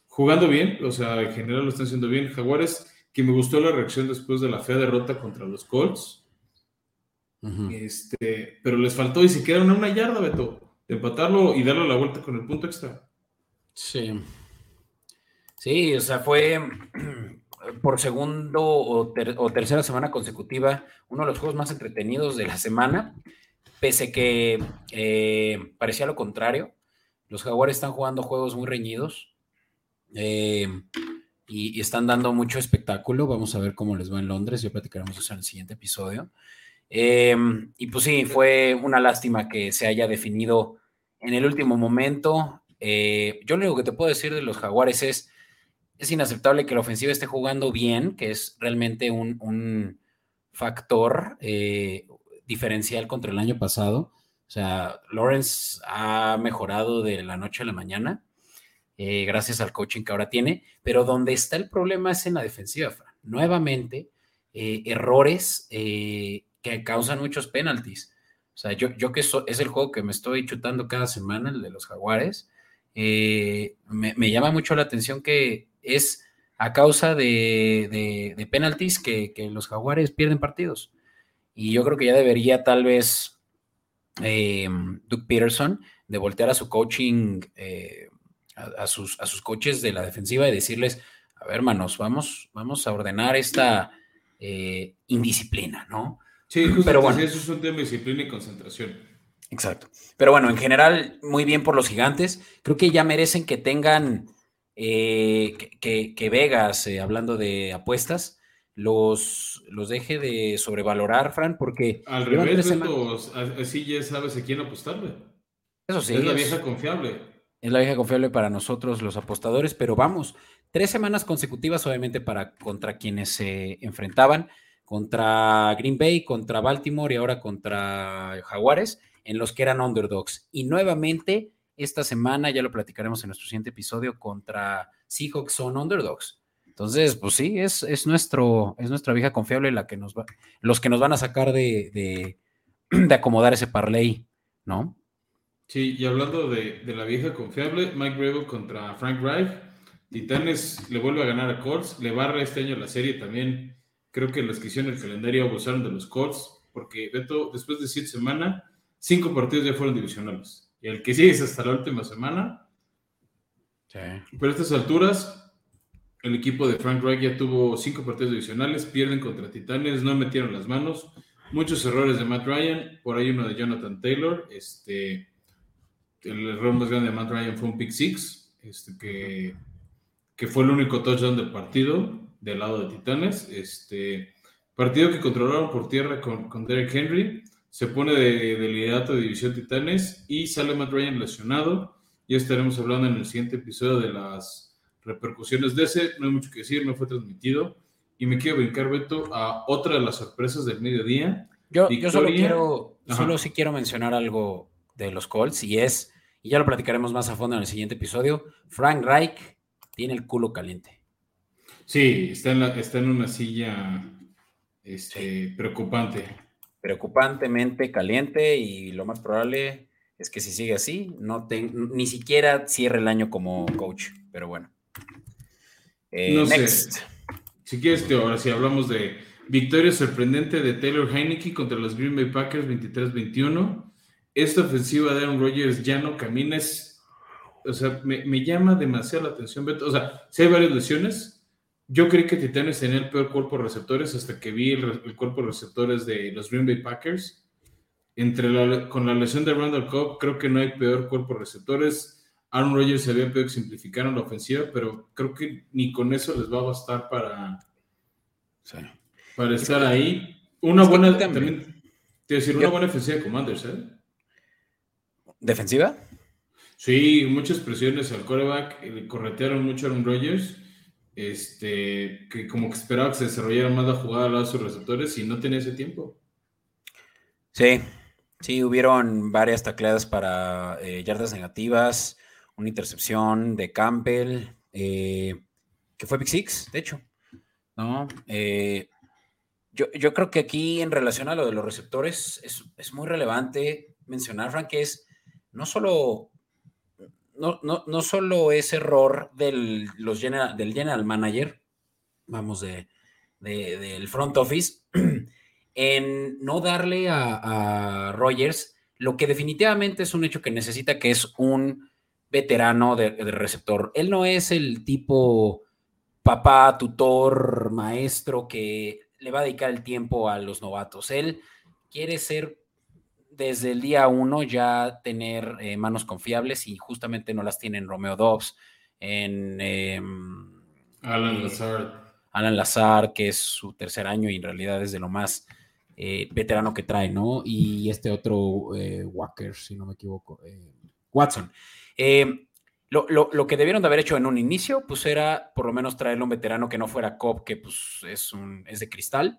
jugando bien, o sea, en general lo están haciendo bien. Jaguares, que me gustó la reacción después de la fea derrota contra los Colts. este, pero les faltó y se quedaron a una yarda, Beto empatarlo y darle la vuelta con el punto extra. Sí. Sí, o sea, fue por segundo o, tercera semana consecutiva uno de los juegos más entretenidos de la semana, pese que eh, parecía lo contrario. Los Jaguares están jugando juegos muy reñidos eh, y, están dando mucho espectáculo. Vamos a ver cómo les va en Londres. Ya platicaremos eso en el siguiente episodio. Eh, y pues sí, fue una lástima que se haya definido en el último momento. Yo lo único que te puedo decir de los Jaguares es, es inaceptable que la ofensiva esté jugando bien, que es realmente un, factor eh, diferencial contra el año pasado. O sea, Lawrence ha mejorado de la noche a la mañana, eh, gracias al coaching que ahora tiene, pero donde está el problema es en la defensiva, Nuevamente, eh, errores eh, que causan muchos penalties. O sea, yo, yo que es el juego que me estoy chutando cada semana, el de los jaguares, me, llama mucho la atención que es a causa de, de, penalties que, los jaguares pierden partidos. Y yo creo que ya debería tal vez eh, Doug Peterson de voltear a su coaching, eh, a, sus, a sus coaches de la defensiva y decirles, a ver, hermanos, vamos, vamos a ordenar esta eh, indisciplina, ¿no? Sí, pero bueno, eso es un tema de disciplina y concentración. Exacto. Pero bueno, en general, muy bien por los gigantes. Creo que ya merecen que tengan, que, que, Vegas, hablando de apuestas, los, los deje de sobrevalorar, Fran, porque... Al revés, así ya sabes a quién apostarle. Eso sí. Es la vieja confiable. Es la vieja confiable para nosotros los apostadores, pero vamos, tres semanas consecutivas obviamente para contra quienes se enfrentaban, contra Green Bay, contra Baltimore y ahora contra Jaguares, en los que eran underdogs. Y nuevamente, esta semana, ya lo platicaremos en nuestro siguiente episodio, contra Seahawks son underdogs. Entonces, pues sí, es, es, nuestro, es nuestra vieja confiable la que nos va, los que nos van a sacar de, de, acomodar ese parlay, ¿no? Sí, y hablando de, la vieja confiable, Mike Rebel contra Frank Reich, Titanes le vuelve a ganar a Colts, le barra este año la serie también. Creo que los que hicieron el calendario abusaron de los Colts, porque Beto, después de siete semanas, cinco partidos ya fueron divisionales. Y el que sigue es hasta la última semana. Sí. Pero a estas alturas, el equipo de Frank Reich ya tuvo cinco partidos divisionales, pierden contra Titanes, no metieron las manos. Muchos errores de Matt Ryan, por ahí uno de Jonathan Taylor. Este, el error más grande de Matt Ryan fue un pick six, este, que, que fue el único touchdown del partido del lado de Titanes. Este, partido que controlaron por tierra con, Derek Henry. Se pone de liderato de división Titanes y sale Matt Ryan lesionado. Ya estaremos hablando en el siguiente episodio de las repercusiones de ese, no hay mucho que decir, no fue transmitido. Y me quiero brincar, Beto, a otra de las sorpresas del mediodía. Yo, yo solo quiero, solo sí quiero mencionar algo de los Colts y es, y ya lo platicaremos más a fondo en el siguiente episodio, Frank Reich tiene el culo caliente. Sí, está en, está en una silla este, preocupante. Preocupantemente caliente y lo más probable es que si sigue así, no ni siquiera cierre el año como coach, pero bueno. Eh, no sé. Si quieres, ahora si hablamos de victoria sorprendente de Taylor Heineke contra los Green Bay Packers 23-21. Esta ofensiva de Aaron Rodgers ya no camina. o sea, me, llama demasiado la atención. O sea, si hay varias lesiones. Yo creí que Titanes tenía el peor cuerpo de receptores hasta que vi el, cuerpo de receptores de los Green Bay Packers. Entre con la lesión de Randall Cobb, creo que no hay peor cuerpo de receptores Aaron Rodgers se había pedido que simplificaran la ofensiva, pero creo que ni con eso les va a bastar para, para estar ahí. Una buena, también, te decir, una buena ofensiva de Commanders, ¿eh? ¿Defensiva? Sí, muchas presiones al coreback, le corretearon mucho a Aaron Rodgers, este, que como que esperaba que se desarrollara más la jugada al lado de sus receptores y no tenía ese tiempo. Sí, sí, hubieron varias tacleadas para eh, yardas negativas, una intercepción de Campbell, eh, que fue Big Six, de hecho. ¿no? Eh, yo, yo, creo que aquí, en relación a lo de los receptores, es, muy relevante mencionar, Frank, que es no solo, no, no, solo es error del, los general, del general manager, vamos, de, del front office, en no darle a, a Rogers lo que definitivamente es un hecho que necesita, que es un veterano de, receptor. Él no es el tipo papá, tutor, maestro que le va a dedicar el tiempo a los novatos. Él quiere ser desde el día uno ya tener eh, manos confiables y justamente no las tiene en Romeo Dobbs, en em, Alan eh, Lazar. Alan Lazar, que es su tercer año y en realidad es de lo más eh, veterano que trae, ¿no? Y este otro Walker, si no me equivoco, Watson. Eh, lo, que debieron de haber hecho en un inicio, pues era por lo menos traerle un veterano que no fuera Cobb, que pues es, un, es de cristal.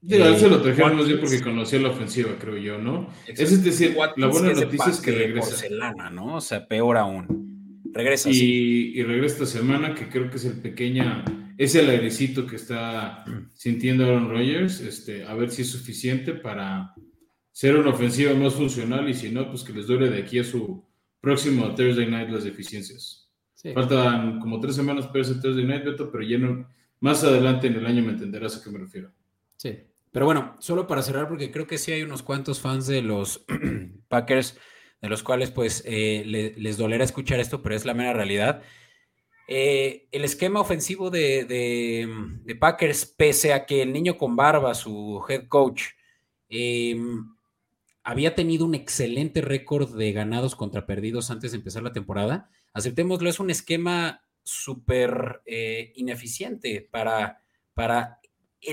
Ya, se lo trajeron más bien porque conocía la ofensiva, creo yo, ¿no? Es decir, la buena noticia es que regresa. Porcelana, ¿no? O sea, peor aún. Regresa. Y, y, regresa esta semana, que creo que es el pequeña, es el airecito que está sintiendo Aaron Rodgers, este, a ver si es suficiente para ser una ofensiva más funcional y si no, pues que les dure de aquí a su próximo Thursday Night las deficiencias. Faltan como tres semanas para ese Thursday Night, Beto, pero ya más adelante en el año me entenderás a qué me refiero. Sí, pero bueno, solo para cerrar, porque creo que sí hay unos cuantos fans de los Packers, de los cuales pues eh, les dolerá escuchar esto, pero es la mera realidad. Eh, el esquema ofensivo de, Packers, pese a que el niño con barba, su head coach, em, había tenido un excelente récord de ganados contra perdidos antes de empezar la temporada, aceptémoslo, es un esquema súper eh, ineficiente para, para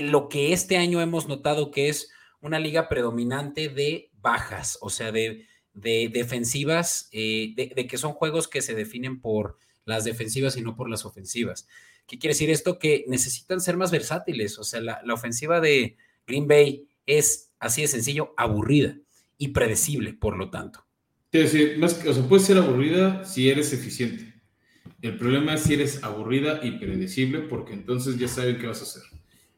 lo que este año hemos notado que es una liga predominante de bajas, o sea, de, defensivas, eh, de, que son juegos que se definen por las defensivas y no por las ofensivas. ¿Qué quiere decir esto? Que necesitan ser más versátiles, o sea, la, ofensiva de Green Bay es así de sencillo, aburrida y predecible, por lo tanto. Es decir, más, o sea, puede ser aburrida si eres eficiente. El problema es si eres aburrida y predecible, porque entonces ya saben qué vas a hacer.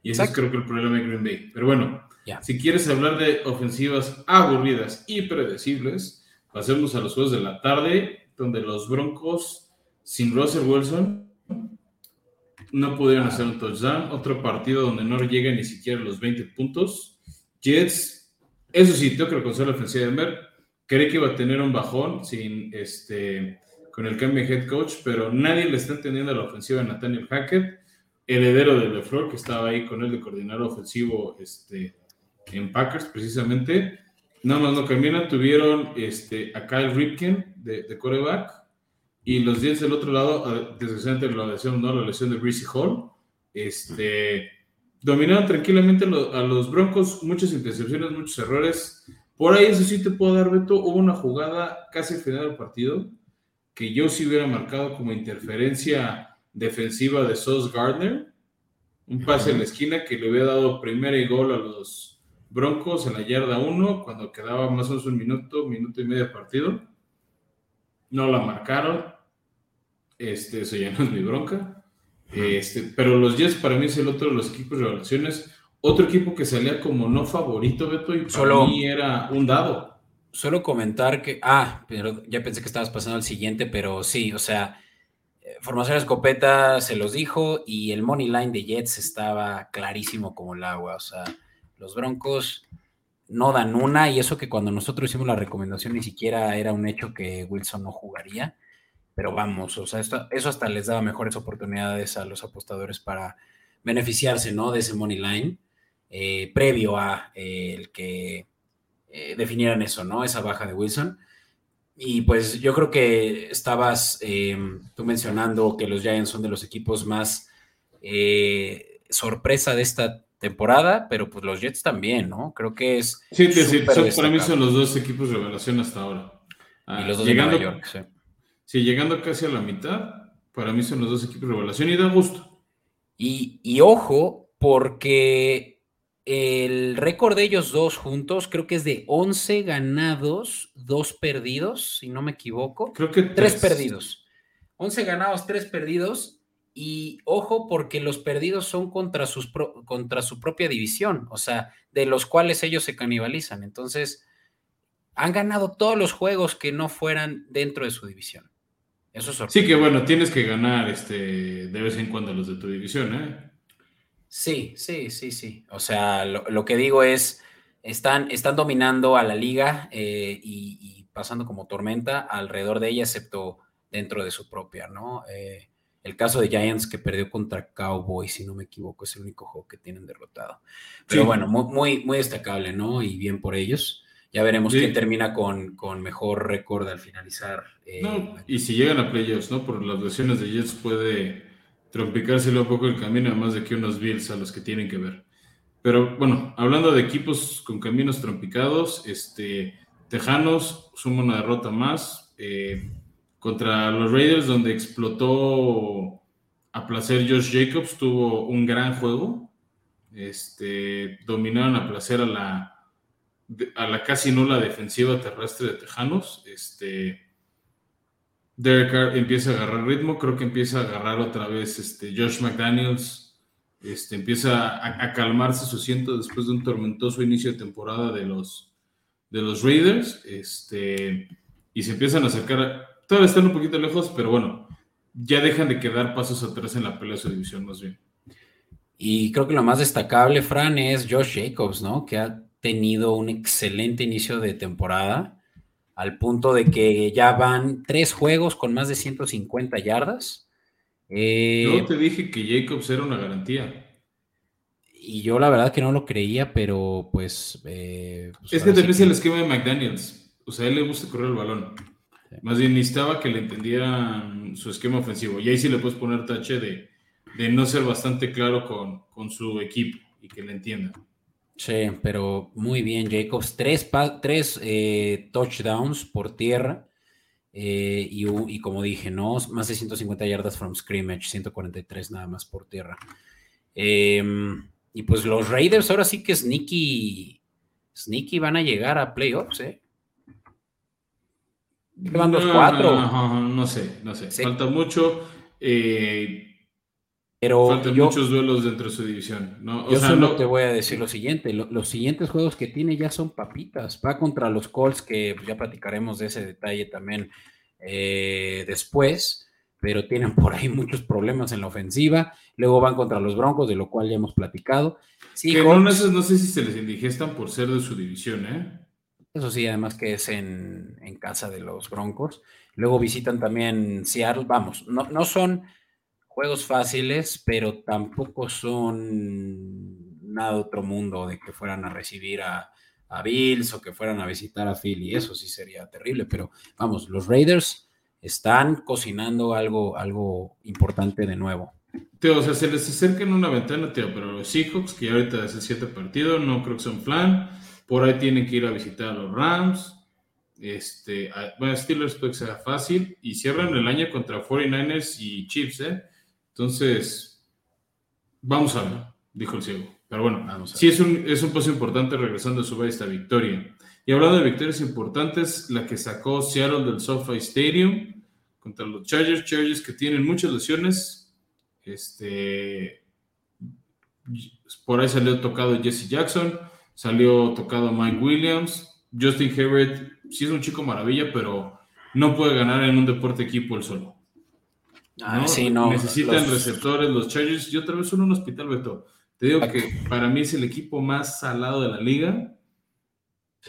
Y ese es creo que el problema de Green Bay. Pero bueno, si quieres hablar de ofensivas aburridas y predecibles, pasemos a los juegos de la tarde, donde los Broncos, sin Russell Wilson, no pudieron hacer un touchdown. Otro partido donde no llega ni siquiera los 20 puntos. Jets, eso sí, tengo que reconocer la ofensiva de Denver. Creí que iba a tener un bajón sin este, con el cambio de head coach, pero nadie le está entendiendo la ofensiva de Nathaniel Hackett heredero de LeFleur, que estaba ahí con él de coordinador ofensivo este, en Packers, precisamente. Nada más no caminan, tuvieron este, a Kyle Ripken de, de coreback y los 10 del otro lado, desgraciadamente la lesión, ¿no? la lesión de Breezy Hall, este, dominaron tranquilamente a los Broncos, muchas intercepciones, muchos errores. Por ahí, eso sí te puedo dar, Beto, hubo una jugada casi al final del partido que yo sí hubiera marcado como interferencia defensiva de Sos Gardner, un pase en la esquina que le había dado primera y gol a los Broncos en la yarda 1 cuando quedaba más o menos un minuto, minuto y medio de partido. No la marcaron. Este, eso ya no es mi bronca. Este, pero los Jets para mí es el otro de los equipos de relaciones. Otro equipo que salía como no favorito, Beto, y para Solo... mí era un dado. Solo comentar que, ah, pero ya pensé que estabas pasando al siguiente, pero sí, o sea, Formación Escopeta se los dijo y el money line de Jets estaba clarísimo como el agua. O sea, los Broncos no dan una y eso que cuando nosotros hicimos la recomendación ni siquiera era un hecho que Wilson no jugaría. Pero vamos, o sea, eso hasta les daba mejores oportunidades a los apostadores para beneficiarse, ¿no? De ese money line eh, previo a eh, el que eh, definieran eso, ¿no? Esa baja de Wilson. Y pues yo creo que estabas tú mencionando que los Giants son de los equipos más sorpresa de esta temporada, pero pues los Jets también, ¿no? Creo que es. Sí, sí, para mí son los dos equipos de revelación hasta ahora. y los dos llegando, de Nueva York, sí. Sí. llegando casi a la mitad, para mí son los dos equipos de revelación y da gusto. Y, y ojo, porque el récord de ellos dos juntos creo que es de 11 ganados, 2 perdidos, si no me equivoco. Creo que 3 perdidos. 11 ganados, 3 perdidos. Y ojo, porque los perdidos son contra, sus contra su propia división, o sea, de los cuales ellos se canibalizan. Entonces, han ganado todos los juegos que no fueran dentro de su división. Eso es Sí, que bueno, tienes que ganar este, de vez en cuando los de tu división, ¿eh? Sí, sí, sí, sí. O sea, lo, que digo es, están, están dominando a la liga eh, y, pasando como tormenta alrededor de ella, excepto dentro de su propia, ¿no? Eh, el caso de Giants que perdió contra Cowboys, si no me equivoco, es el único juego que tienen derrotado. Pero bueno, muy, muy, destacable, ¿no? Y bien por ellos. Ya veremos quién termina con, con, mejor récord al finalizar. Eh, y si llegan a playoffs, ¿no? Por las lesiones de Jets puede trompicárselo un poco el camino, además de que unos Bills a los que tienen que ver. Pero bueno, hablando de equipos con caminos trompicados, este, Tejanos suma una derrota más eh, contra los Raiders, donde explotó a placer Josh Jacobs, tuvo un gran juego. Este, dominaron a placer a la, a la casi nula defensiva terrestre de Tejanos. Este, Derek empieza a agarrar ritmo, creo que empieza a agarrar otra vez este, Josh McDaniels, este, empieza a, calmarse su asiento después de un tormentoso inicio de temporada de los, de los Raiders, este, y se empiezan a acercar, todavía están un poquito lejos, pero bueno, ya dejan de quedar pasos atrás en la pelea de su división más bien. Y creo que lo más destacable, Fran, es Josh Jacobs, ¿no? Que tenido un excelente inicio de temporada al punto de que ya van tres juegos con más de 150 yardas. Eh, yo te dije que Jacobs era una garantía. Y yo la verdad que no lo creía, pero pues... Eh, pues es que te que... el esquema de McDaniels. O sea, a él le gusta correr el balón. Más bien necesitaba que le entendieran su esquema ofensivo. Y ahí sí le puedes poner tache de, de no ser bastante claro con, con su equipo y que le entiendan. Sí, pero muy bien, Jacobs. Tres, tres eh, touchdowns por tierra. Eh, y, como dije, ¿no? Más de 150 yardas from scrimmage, 143 nada más por tierra. Em, y pues los Raiders ahora sí que sneaky, sneaky van a llegar a playoffs, ¿eh? Van los cuatro. No, sé, no sé. Falta mucho. Eh, pero Faltan muchos duelos dentro de su división. ¿no? yo solo te voy a decir lo siguiente: los siguientes juegos que tiene ya son papitas. Va contra los Colts, que ya platicaremos de ese detalle también eh, después, pero tienen por ahí muchos problemas en la ofensiva. Luego van contra los Broncos, de lo cual ya hemos platicado. Sí, que no, sé si se les indigestan por ser de su división, ¿eh? Eso sí, además que es en, en casa de los Broncos. Luego visitan también Seattle. Vamos, no, no son juegos fáciles, pero tampoco son nada de otro mundo de que fueran a recibir a, Bills o que fueran a visitar a Philly. Eso sí sería terrible, pero vamos, los Raiders están cocinando algo, algo importante de nuevo. Teo, o sea, se les acerca en una ventana, Teo, pero los Seahawks, que ahorita es el siete partido, no creo que sea un plan. Por ahí tienen que ir a visitar a los Rams. Este, bueno, Steelers puede que sea fácil. Y cierran el año contra 49ers y Chiefs, ¿eh? Entonces, vamos a ver, dijo el ciego. Pero bueno, sí es un, es un paso importante regresando a su esta victoria. Y hablando de victorias importantes, la que sacó Seattle del SoFi Stadium contra los Chargers, Chargers que tienen muchas lesiones. Este, por ahí salió tocado Jesse Jackson, salió tocado Mike Williams, Justin Herbert, sí es un chico maravilla, pero no puede ganar en un deporte equipo el solo. Ah, Necesitan receptores, los Chargers. Yo otra vez son un hospital, Beto. Te digo que para mí es el equipo más salado de la liga.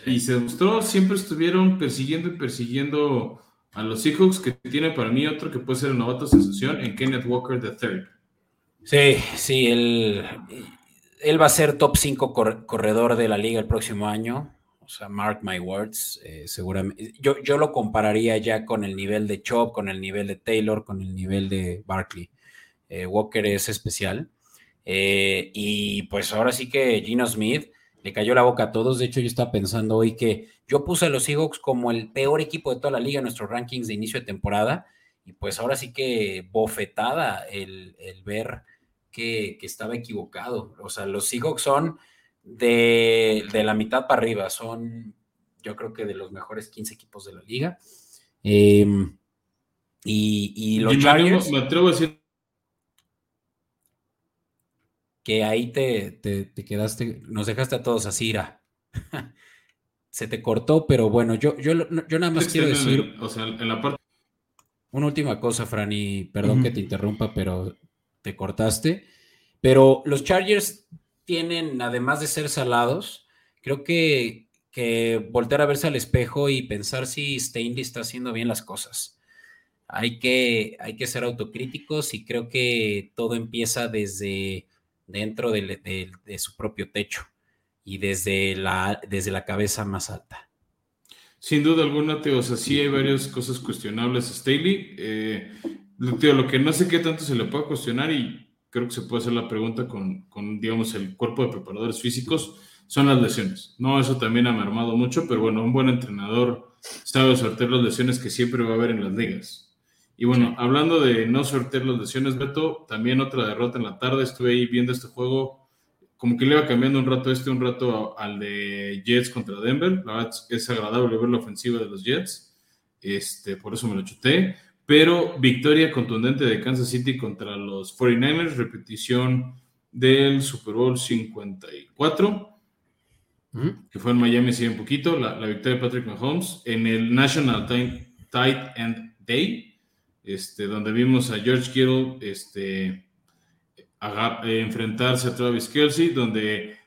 Y se demostró, siempre estuvieron persiguiendo y persiguiendo a los Seahawks, que tiene para mí otro que puede ser un novato sensación en Kenneth Walker III. Sí, sí, él, él va a ser top 5 corredor de la liga el próximo año. O sea, mark my words, eh, seguramente. Yo, yo lo compararía ya con el nivel de Chop, con el nivel de Taylor, con el nivel de Barkley. Eh, Walker es especial. Eh, y pues ahora sí que Gino Smith le cayó la boca a todos. De hecho, yo estaba pensando hoy que yo puse a los Seahawks como el peor equipo de toda la liga en nuestros rankings de inicio de temporada. Y pues ahora sí que bofetada el, ver que, que, estaba equivocado. O sea, los Seahawks son de, la mitad para arriba. Son, yo creo que de los mejores 15 equipos de la liga. Em, y, los Chargers. Me atrevo a decir. Que ahí te, te, quedaste, nos dejaste a todos así, ira. Se te cortó, pero bueno, yo, yo, yo nada más quiero decir. o sea, en la parte. Una última cosa, Franny, perdón que te interrumpa, pero te cortaste. Pero los Chargers tienen, además de ser salados, creo que, que voltear a verse al espejo y pensar si Stanley está haciendo bien las cosas. Hay que, hay que ser autocríticos y creo que todo empieza desde dentro de, su propio techo y desde la, desde la cabeza más alta. Sin duda alguna, Teo, o sea, sí hay varias cosas cuestionables a Staley. Eh, lo que no sé qué tanto se le puede cuestionar y creo que se puede hacer la pregunta con, con, digamos, el cuerpo de preparadores físicos, son las lesiones. No, eso también ha mermado mucho, pero bueno, un buen entrenador sabe sortear las lesiones que siempre va a haber en las ligas. Y bueno, hablando de no sortear las lesiones, Beto, también otra derrota en la tarde, estuve ahí viendo este juego. como que le iba cambiando un rato este, un rato al de Jets contra Denver. La verdad es agradable ver la ofensiva de los Jets. Este, por eso me lo chuté. Pero victoria contundente de Kansas City contra los 49ers, repetición del Super Bowl 54, que fue en Miami sí un poquito, la, victoria de Patrick Mahomes en el National Tight End Day, este, donde vimos a George Kittle este, enfrentarse a Travis Kelsey, donde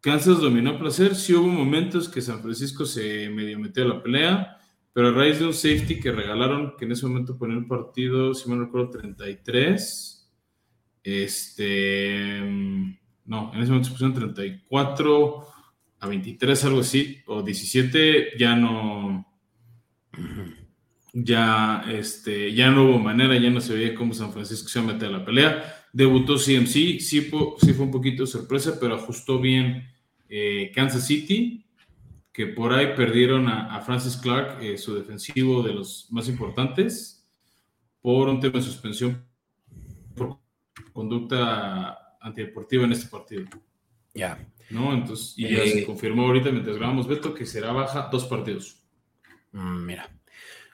Kansas dominó a placer. Sí hubo momentos que San Francisco se medio metió a la pelea, pero a raíz de un safety que regalaron, que en ese momento ponía el partido, si me recuerdo, 33. Este. No, en ese momento se pusieron 34 a 23, algo así, o 17, ya no. Ya, este, ya no hubo manera, ya no se veía cómo San Francisco se iba a meter a la pelea. Debutó CMC, sí, sí fue un poquito sorpresa, pero ajustó bien eh, Kansas City que por ahí perdieron a, Francis Clark, eh, su defensivo de los más importantes, por un tema de suspensión por conducta antideportiva en este partido. Ya. ¿No? Entonces, y ya se eh, confirmó ahorita mientras grabamos Beto que será baja dos partidos. Mm, mira.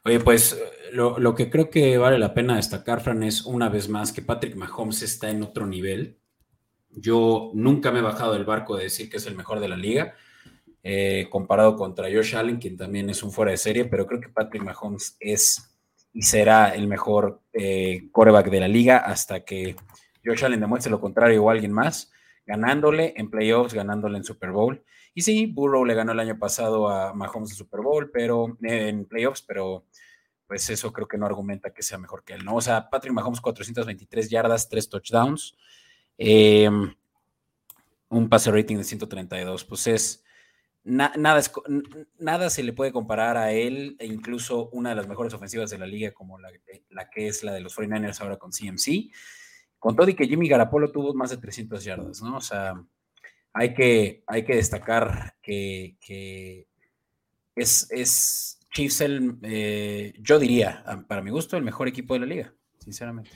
Oye, pues lo, lo, que creo que vale la pena destacar, Fran, es una vez más que Patrick Mahomes está en otro nivel. Yo nunca me he bajado del barco de decir que es el mejor de la liga. Eh, comparado contra Josh Allen, quien también es un fuera de serie, pero creo que Patrick Mahomes es y será el mejor eh, quarterback de la liga hasta que Josh Allen demuestre lo contrario o alguien más, ganándole en playoffs, ganándole en Super Bowl. Y sí, Burrow le ganó el año pasado a Mahomes en Super Bowl, pero en playoffs, pero pues eso creo que no argumenta que sea mejor que él, ¿no? O sea, Patrick Mahomes 423 yardas, 3 touchdowns, eh, un pase rating de 132, pues es nada, nada se le puede comparar a él e incluso una de las mejores ofensivas de la liga como la, la que es la de los 49ers ahora con CMC. Con todo y que Jimmy Garapolo tuvo más de 300 yardas, ¿no? O sea, hay que, hay que destacar que, es, es Chiefs el, eh, yo diría, para mi gusto, el mejor equipo de la liga, sinceramente.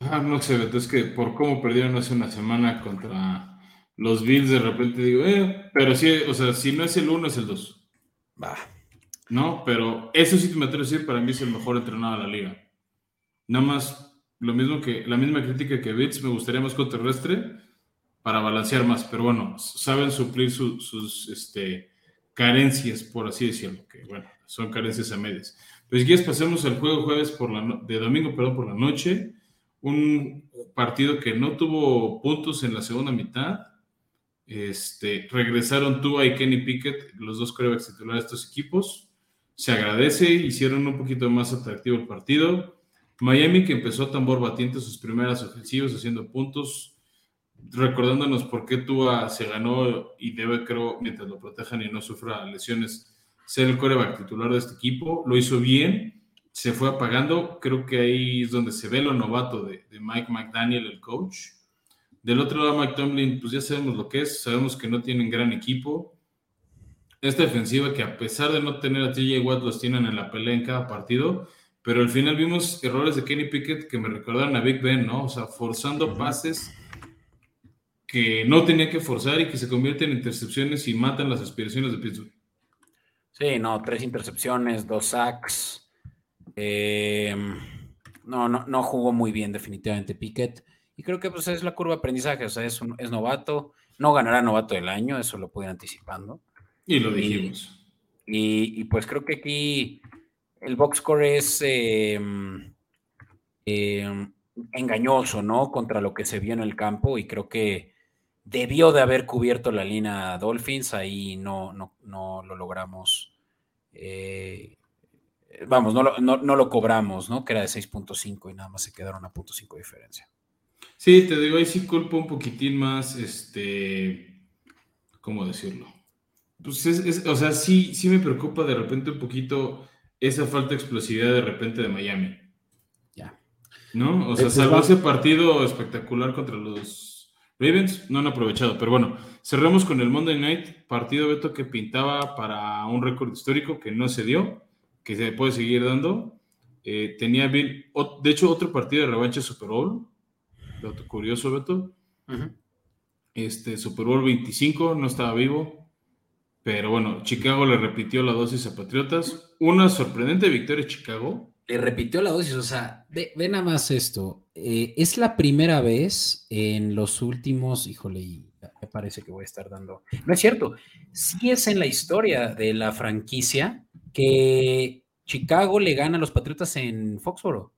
Ah, no sé, es que por cómo perdieron hace una semana contra los Bills de repente digo, eh, pero sí, o sea, si no es el uno, es el 2. Va. ¿No? Pero eso sí te me atrevo a decir, para mí es el mejor entrenado de la liga. Nada más, lo mismo que, la misma crítica que Bills, me gustaría más con terrestre para balancear más, pero bueno, saben suplir sus este, carencias, por así decirlo, que bueno, son carencias a medias. Pues ya pasemos al juego jueves por la de domingo, perdón, por la noche. Un partido que no tuvo puntos en la segunda mitad, este, regresaron Tua y Kenny Pickett, los dos corebacks titulares de estos equipos. Se agradece, hicieron un poquito más atractivo el partido. Miami que empezó a tambor batiente sus primeras ofensivas haciendo puntos, recordándonos por qué Tua se ganó y debe, creo, mientras lo protejan y no sufra lesiones, ser el coreback titular de este equipo. Lo hizo bien, se fue apagando. Creo que ahí es donde se ve lo novato de, de Mike McDaniel, el coach del otro lado, Mike Tomlin, pues ya sabemos lo que es, sabemos que no tienen gran equipo. Esta defensiva que a pesar de no tener a TJ Watt, los tienen en la pelea en cada partido, pero al final vimos errores de Kenny Pickett que me recordaron a Big Ben, ¿no? O sea, forzando pases que no tenía que forzar y que se convierten en intercepciones y matan las aspiraciones de Pittsburgh. Sí, no, tres intercepciones, dos sacks. Eh, no, no, no jugó muy bien definitivamente Pickett. Y creo que pues es la curva de aprendizaje, o sea, es, es novato, no ganará novato del año, eso lo pueden anticipando. Y lo dijimos. Y, pues creo que aquí el box score es em, em, engañoso, ¿no? Contra lo que se vio en el campo y creo que debió de haber cubierto la línea Dolphins, ahí no, no, no lo logramos. Eh, vamos, no lo, no, no lo cobramos, ¿no? Que era de 6.5 y nada más se quedaron a 0.5 de diferencia. Sí, te digo, ahí sí culpo un poquitín más, este, ¿cómo decirlo? Pues es, o sea, sí, sí me preocupa de repente un poquito esa falta de explosividad de repente de Miami. Ya. ¿No? O sea, salvo ese partido espectacular contra los Ravens, no han aprovechado. Pero bueno, cerramos con el Monday Night, partido Beto que pintaba para un récord histórico que no se dio, que se puede seguir dando. Eh, tenía Bill, de hecho, otro partido de revancha Super Bowl, dato curioso, Beto. Este Super Bowl 25 no estaba vivo. Pero bueno, Chicago le repitió la dosis a Patriotas. Una sorprendente victoria Chicago. Le repitió la dosis, o sea, ve, nada más esto. Eh, es la primera vez en los últimos, híjole, me parece que voy a estar dando. No es cierto, sí es en la historia de la franquicia que Chicago le gana a los Patriotas en Foxboro.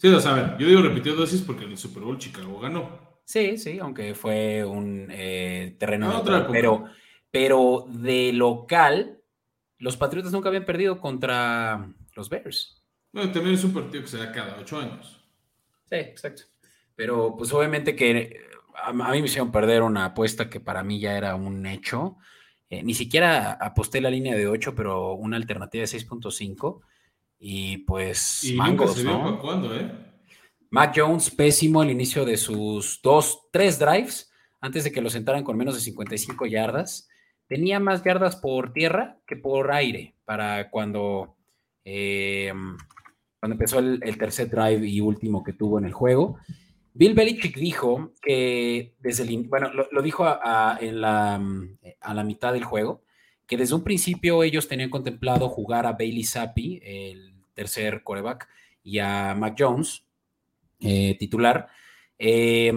Sí, o sea, yo digo repitió dosis porque en el Super Bowl Chicago ganó. Sí, sí, aunque fue un eh, terreno ah, pero, pero de local, los Patriotas nunca habían perdido contra los Bears. Bueno, también es un partido que se da cada ocho años. Sí, exacto. Pero pues obviamente que a, mí me hicieron perder una apuesta que para mí ya era un hecho. Eh, ni siquiera aposté la línea de 8, pero una alternativa de 6.5. Y pues. Y mangos, se ¿no? cuándo, ¿eh? Mac Jones, pésimo al inicio de sus dos, tres drives, antes de que lo sentaran con menos de 55 yardas. Tenía más yardas por tierra que por aire para cuando, eh, cuando empezó el, tercer drive y último que tuvo en el juego. Bill Belichick dijo que desde el, bueno, lo, dijo a, en la, a la mitad del juego, que desde un principio ellos tenían contemplado jugar a Bailey Zappi, el tercer coreback, y a Mac Jones, eh, titular. Eh,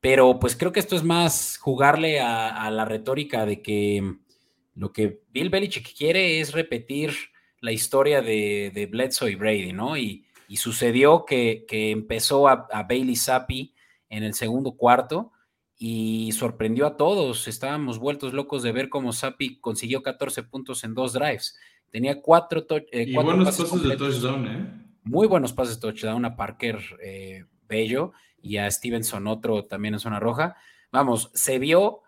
pero pues creo que esto es más jugarle a, la retórica de que lo que Bill Belichick quiere es repetir la historia de, Bledsoe y Brady, ¿no? Y, y sucedió que, empezó a, Bailey Zappi en el segundo cuarto y sorprendió a todos. Estábamos vueltos locos de ver cómo Zappi consiguió 14 puntos en dos drives. Tenía cuatro, eh, buenos pases, de touchdown, ¿eh? Muy buenos pases de touchdown a Parker eh, Bello y a Stevenson otro también en zona roja. Vamos, se vio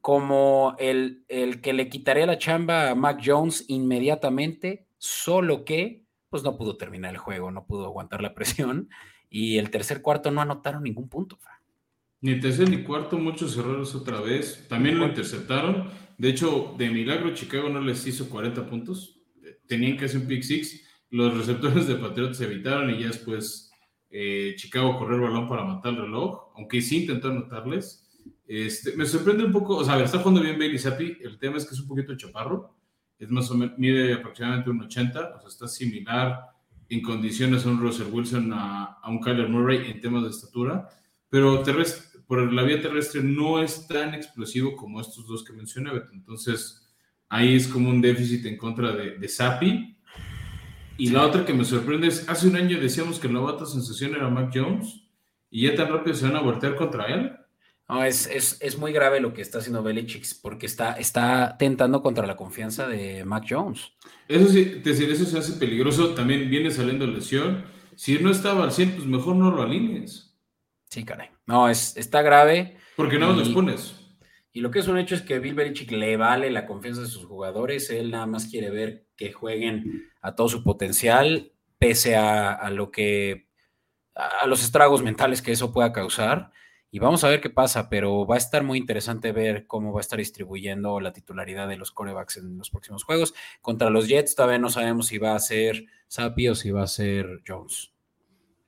como el, el que le quitaría la chamba a Mac Jones inmediatamente, solo que pues no pudo terminar el juego, no pudo aguantar la presión y el tercer cuarto no anotaron ningún punto. Ni tercer ni cuarto, muchos errores otra vez. También lo interceptaron. De hecho, de milagro, Chicago no les hizo 40 puntos. Tenían que hacer un pick six. Los receptores de Patriots se evitaron y ya después eh, Chicago corrió el balón para matar el reloj, aunque sí intentó anotarles. Este, me sorprende un poco, o sea, está jugando bien Bailey Zappi. El tema es que es un poquito chaparro es más o menos, mide aproximadamente un 80, o sea, está similar en condiciones a un Russell Wilson, a, un Kyler Murray en temas de estatura, pero por la vía terrestre no es tan explosivo como estos dos que mencioné, Entonces, ahí es como un déficit en contra de, de Sapi. Y la otra que me sorprende es, hace un año decíamos que la bata sensación era Mac Jones, y ya tan rápido se van a voltear contra él. No, es, es, muy grave lo que está haciendo Belichick porque está, está tentando contra la confianza de Mac Jones. Eso sí, decir, eso se hace peligroso. También viene saliendo lesión. Si no estaba al 100, pues mejor no lo alinees. Sí, caray. No, es, está grave. Porque no los pones. Y lo que es un hecho es que Bill Belichick le vale la confianza de sus jugadores. Él nada más quiere ver que jueguen a todo su potencial, pese a, a lo que. a los estragos mentales que eso pueda causar. Y vamos a ver qué pasa, pero va a estar muy interesante ver cómo va a estar distribuyendo la titularidad de los corebacks en los próximos juegos. Contra los Jets todavía no sabemos si va a ser Sapi o si va a ser Jones.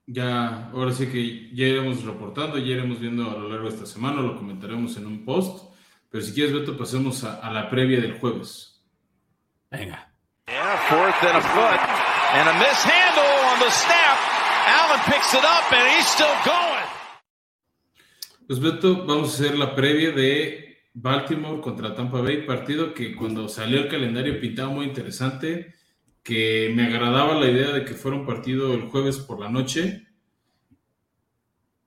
Ya, ahora sí que ya iremos reportando, ya iremos viendo a lo largo de esta semana, lo comentaremos en un post. Pero si quieres, Beto, pasemos a, la previa del jueves. Venga. fourth and a foot, and a mishandle on the snap. Allen picks it up, and he's still going. Pues Beto, vamos a hacer la previa de Baltimore contra Tampa Bay, partido que cuando salió el calendario pintaba muy interesante, que me agradaba la idea de que fuera un partido el jueves por la noche.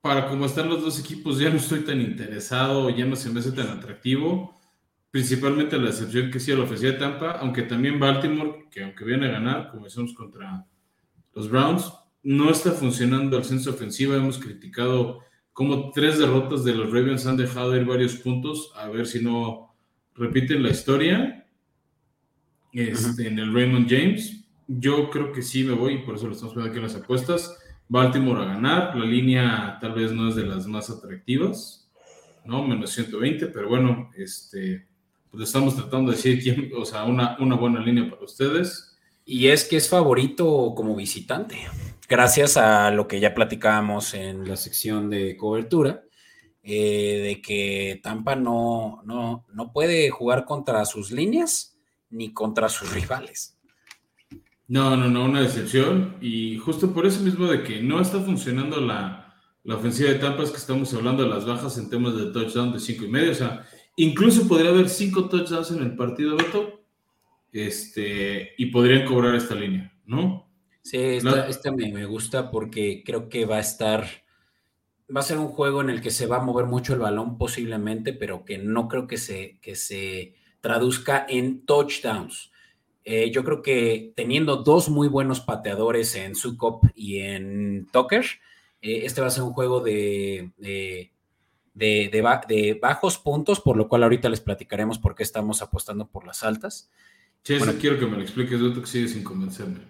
Para cómo están los dos equipos ya no estoy tan interesado, ya no se me hace tan atractivo, principalmente la excepción que sí la ofrecía Tampa, aunque también Baltimore, que aunque viene a ganar, como decimos contra los Browns, no está funcionando al censo ofensiva, hemos criticado como tres derrotas de los Ravens han dejado ir varios puntos, a ver si no repiten la historia este, en el Raymond James. Yo creo que sí me voy, y por eso lo estamos viendo aquí en las apuestas. Baltimore a ganar, la línea tal vez no es de las más atractivas, ¿no? Menos 120, pero bueno, este, pues estamos tratando de decir quién, o sea, una, una buena línea para ustedes. Y es que es favorito como visitante gracias a lo que ya platicábamos en la sección de cobertura, eh, de que Tampa no, no, no puede jugar contra sus líneas ni contra sus rivales. No, no, no, una decepción. Y justo por eso mismo de que no está funcionando la, la ofensiva de Tampa es que estamos hablando de las bajas en temas de touchdown de cinco y medio. O sea, incluso podría haber cinco touchdowns en el partido, Beto, este, y podrían cobrar esta línea, ¿no? Sí, esta, me, me, gusta porque creo que va a estar, va a ser un juego en el que se va a mover mucho el balón posiblemente, pero que no creo que se, que se traduzca en touchdowns. Eh, yo creo que teniendo dos muy buenos pateadores en Sukop y en Tucker, eh, este va a ser un juego de, de, de, bajos puntos, por lo cual ahorita les platicaremos por qué estamos apostando por las altas. Sí, eso quiero que me lo expliques, otro que sigue sin convencerme.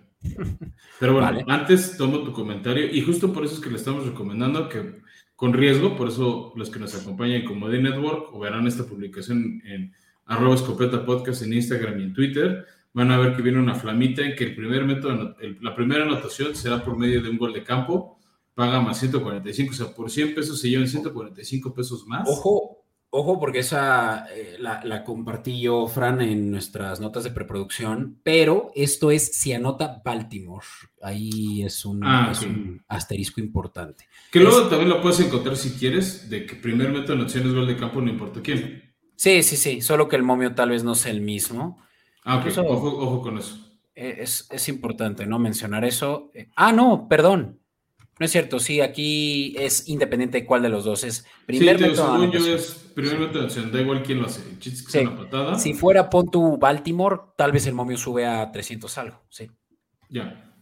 Pero bueno, antes tomo tu comentario y justo por eso es que le estamos recomendando que con riesgo, por eso los que nos acompañan como de Network o verán esta publicación en arroba escopeta podcast en Instagram y en Twitter, van a ver que viene una flamita en que el primer método, la primera anotación será por medio de un gol de campo, paga más 145, o sea, por 100 pesos se llevan 145 pesos más. Ojo, ojo, porque esa eh, la, compartí yo, Fran, en nuestras notas de preproducción, pero esto es si anota Baltimore. Ahí es un, ah, asterisco importante. Que luego también lo puedes encontrar si quieres, de que primer método de anotación es gol de campo, no importa quién. Sí, sí, sí, solo que el momio tal vez no sea el mismo. Ah, ok, ojo, con eso. E, es, importante, ¿no? Mencionar eso. Eh, ah, no, perdón. No es cierto, sí, aquí es independiente de cuál de los dos es. Primer sí, según yo es primer método da igual quién lo hace. que una patada. Si fuera pon tu Baltimore, tal vez el momio sube a 300 algo, sí. Ya.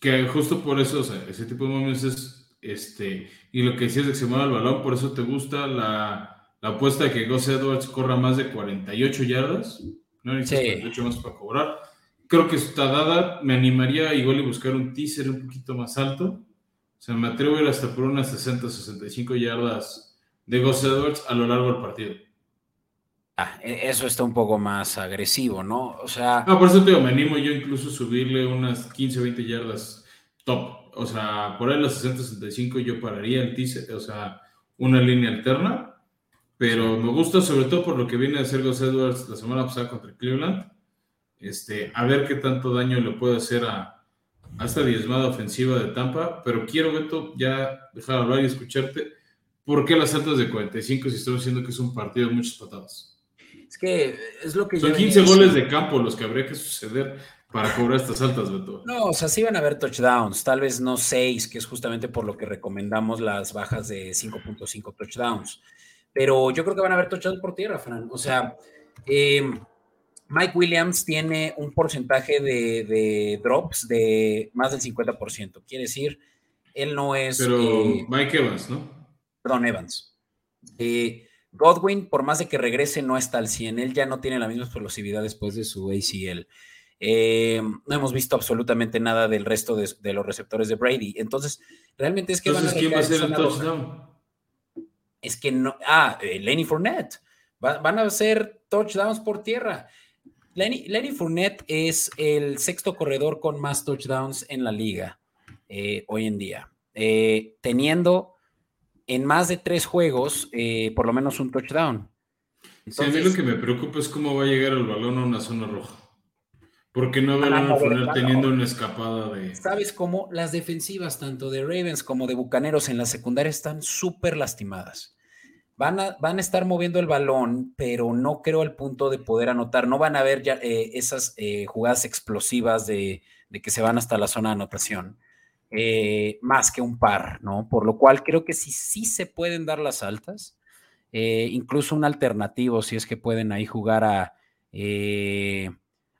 Que justo por eso, o sea, ese tipo de momios es, este, y lo que decías de que se mueva el balón, por eso te gusta la, la apuesta de que Gus Edwards corra más de 48 yardas. No necesitas mucho más para cobrar. Creo que está dada. Me animaría igual a buscar un teaser un poquito más alto. O sea, me atrevo a ir hasta por unas 60, 65 yardas de Gus Edwards a lo largo del partido. Ah, e, eso está un poco más agresivo, ¿no? O sea. No, por eso te digo, me animo yo incluso a subirle unas 15, 20 yardas top. O sea, por ahí las 60, 65 yo pararía el teaser, o sea, una línea alterna pero me gusta sobre todo por lo que viene a hacer Gus Edwards la semana pasada contra Cleveland. Este, a ver qué tanto daño le puede hacer a, esta diezmada ofensiva de Tampa. Pero quiero, Beto, ya dejar hablar y escucharte. ¿Por qué las altas de 45 si estamos diciendo que es un partido de muchas patadas? Es que es lo que Son 15 goles de campo los que habría que suceder para cobrar estas altas, Beto. No, o sea, sí van a haber touchdowns, tal vez no 6, que es justamente por lo que recomendamos las bajas de 5.5 touchdowns pero yo creo que van a haber touchdowns por tierra, Fran. O sea, eh, Mike Williams tiene un porcentaje de, drops de más del 50%. Quiere decir, él no es. Pero eh, Mike Evans, ¿no? Perdón, Evans. Eh, Godwin, por más de que regrese, no está al 100. Él ya no tiene la misma explosividad después de su ACL. no hemos visto absolutamente nada del resto de, los receptores de Brady. Entonces, realmente es que Entonces, van a ¿quién va a ser el touchdown? Es que no. Ah, eh, Lenny Fournette. van a ser touchdowns por tierra. Lenny, Lenny, Fournette es el sexto corredor con más touchdowns en la liga eh, hoy en día, eh, teniendo en más de tres juegos por lo menos un touchdown. sí, a mí lo que me preocupa es cómo va a llegar el balón a una zona roja. Porque no veo a Fournette teniendo una escapada de. ¿Sabes cómo? Las defensivas, tanto de Ravens como de Bucaneros en la secundaria, están súper lastimadas. Van a, van a, estar moviendo el balón, pero no creo al punto de poder anotar. No van a ver ya eh, esas eh, jugadas explosivas de, que se van hasta la zona de anotación, eh, más que un par, ¿no? Por lo cual creo que sí, sí se pueden dar las altas. incluso un alternativo, si es que pueden ahí jugar a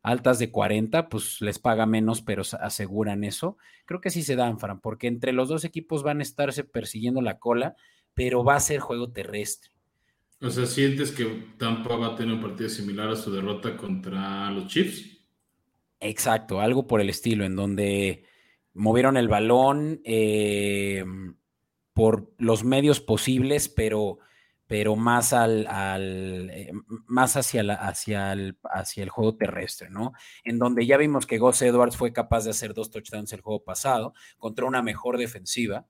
altas de 40, pues les paga menos, pero aseguran eso. Creo que sí se dan, Fran, porque entre los dos equipos van a estarse persiguiendo la cola, pero va a ser juego terrestre. O sea, ¿sientes que Tampa va a tener un partido similar a su derrota contra los Chiefs? Exacto, algo por el estilo, en donde movieron el balón eh, por los medios posibles, pero pero más al, eh, más hacia, la, hacia, el, hacia el juego terrestre, ¿no? En donde ya vimos que Gus Edwards fue capaz de hacer dos touchdowns el juego pasado contra una mejor defensiva.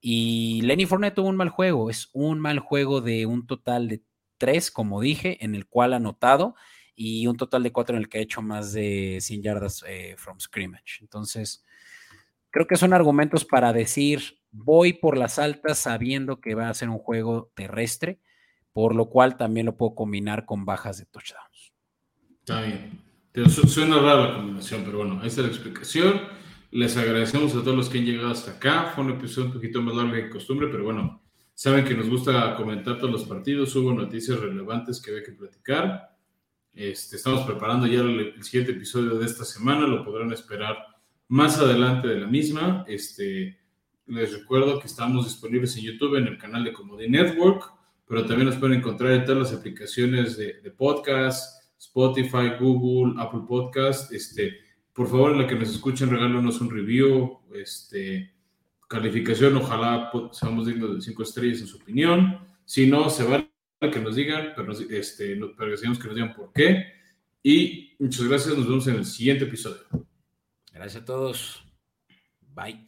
Y Lenny Fournette tuvo un mal juego, es un mal juego de un total de tres, como dije, en el cual ha anotado y un total de cuatro en el que ha hecho más de 100 yardas eh, from scrimmage. Entonces, creo que son argumentos para decir, voy por las altas sabiendo que va a ser un juego terrestre, por lo cual también lo puedo combinar con bajas de touchdowns. Está bien. suena rara la combinación, pero bueno, ahí está la explicación. Les agradecemos a todos los que han llegado hasta acá. Fue un episodio un poquito más largo que costumbre, pero bueno, saben que nos gusta comentar todos los partidos. Hubo noticias relevantes que había que platicar. Este, estamos preparando ya el, siguiente episodio de esta semana. Lo podrán esperar más adelante de la misma. Este, les recuerdo que estamos disponibles en YouTube en el canal de Comedy Network, pero también nos pueden encontrar en todas las aplicaciones de, de podcast, Spotify, Google, Apple Podcast. Este, por favor, en la que nos escuchen, regálanos un review, este, calificación, ojalá seamos dignos de cinco estrellas en su opinión. Si no, se vale que nos digan, pero, este, pero que nos digan por qué. Y muchas gracias, nos vemos en el siguiente episodio. Gracias a todos. Bye.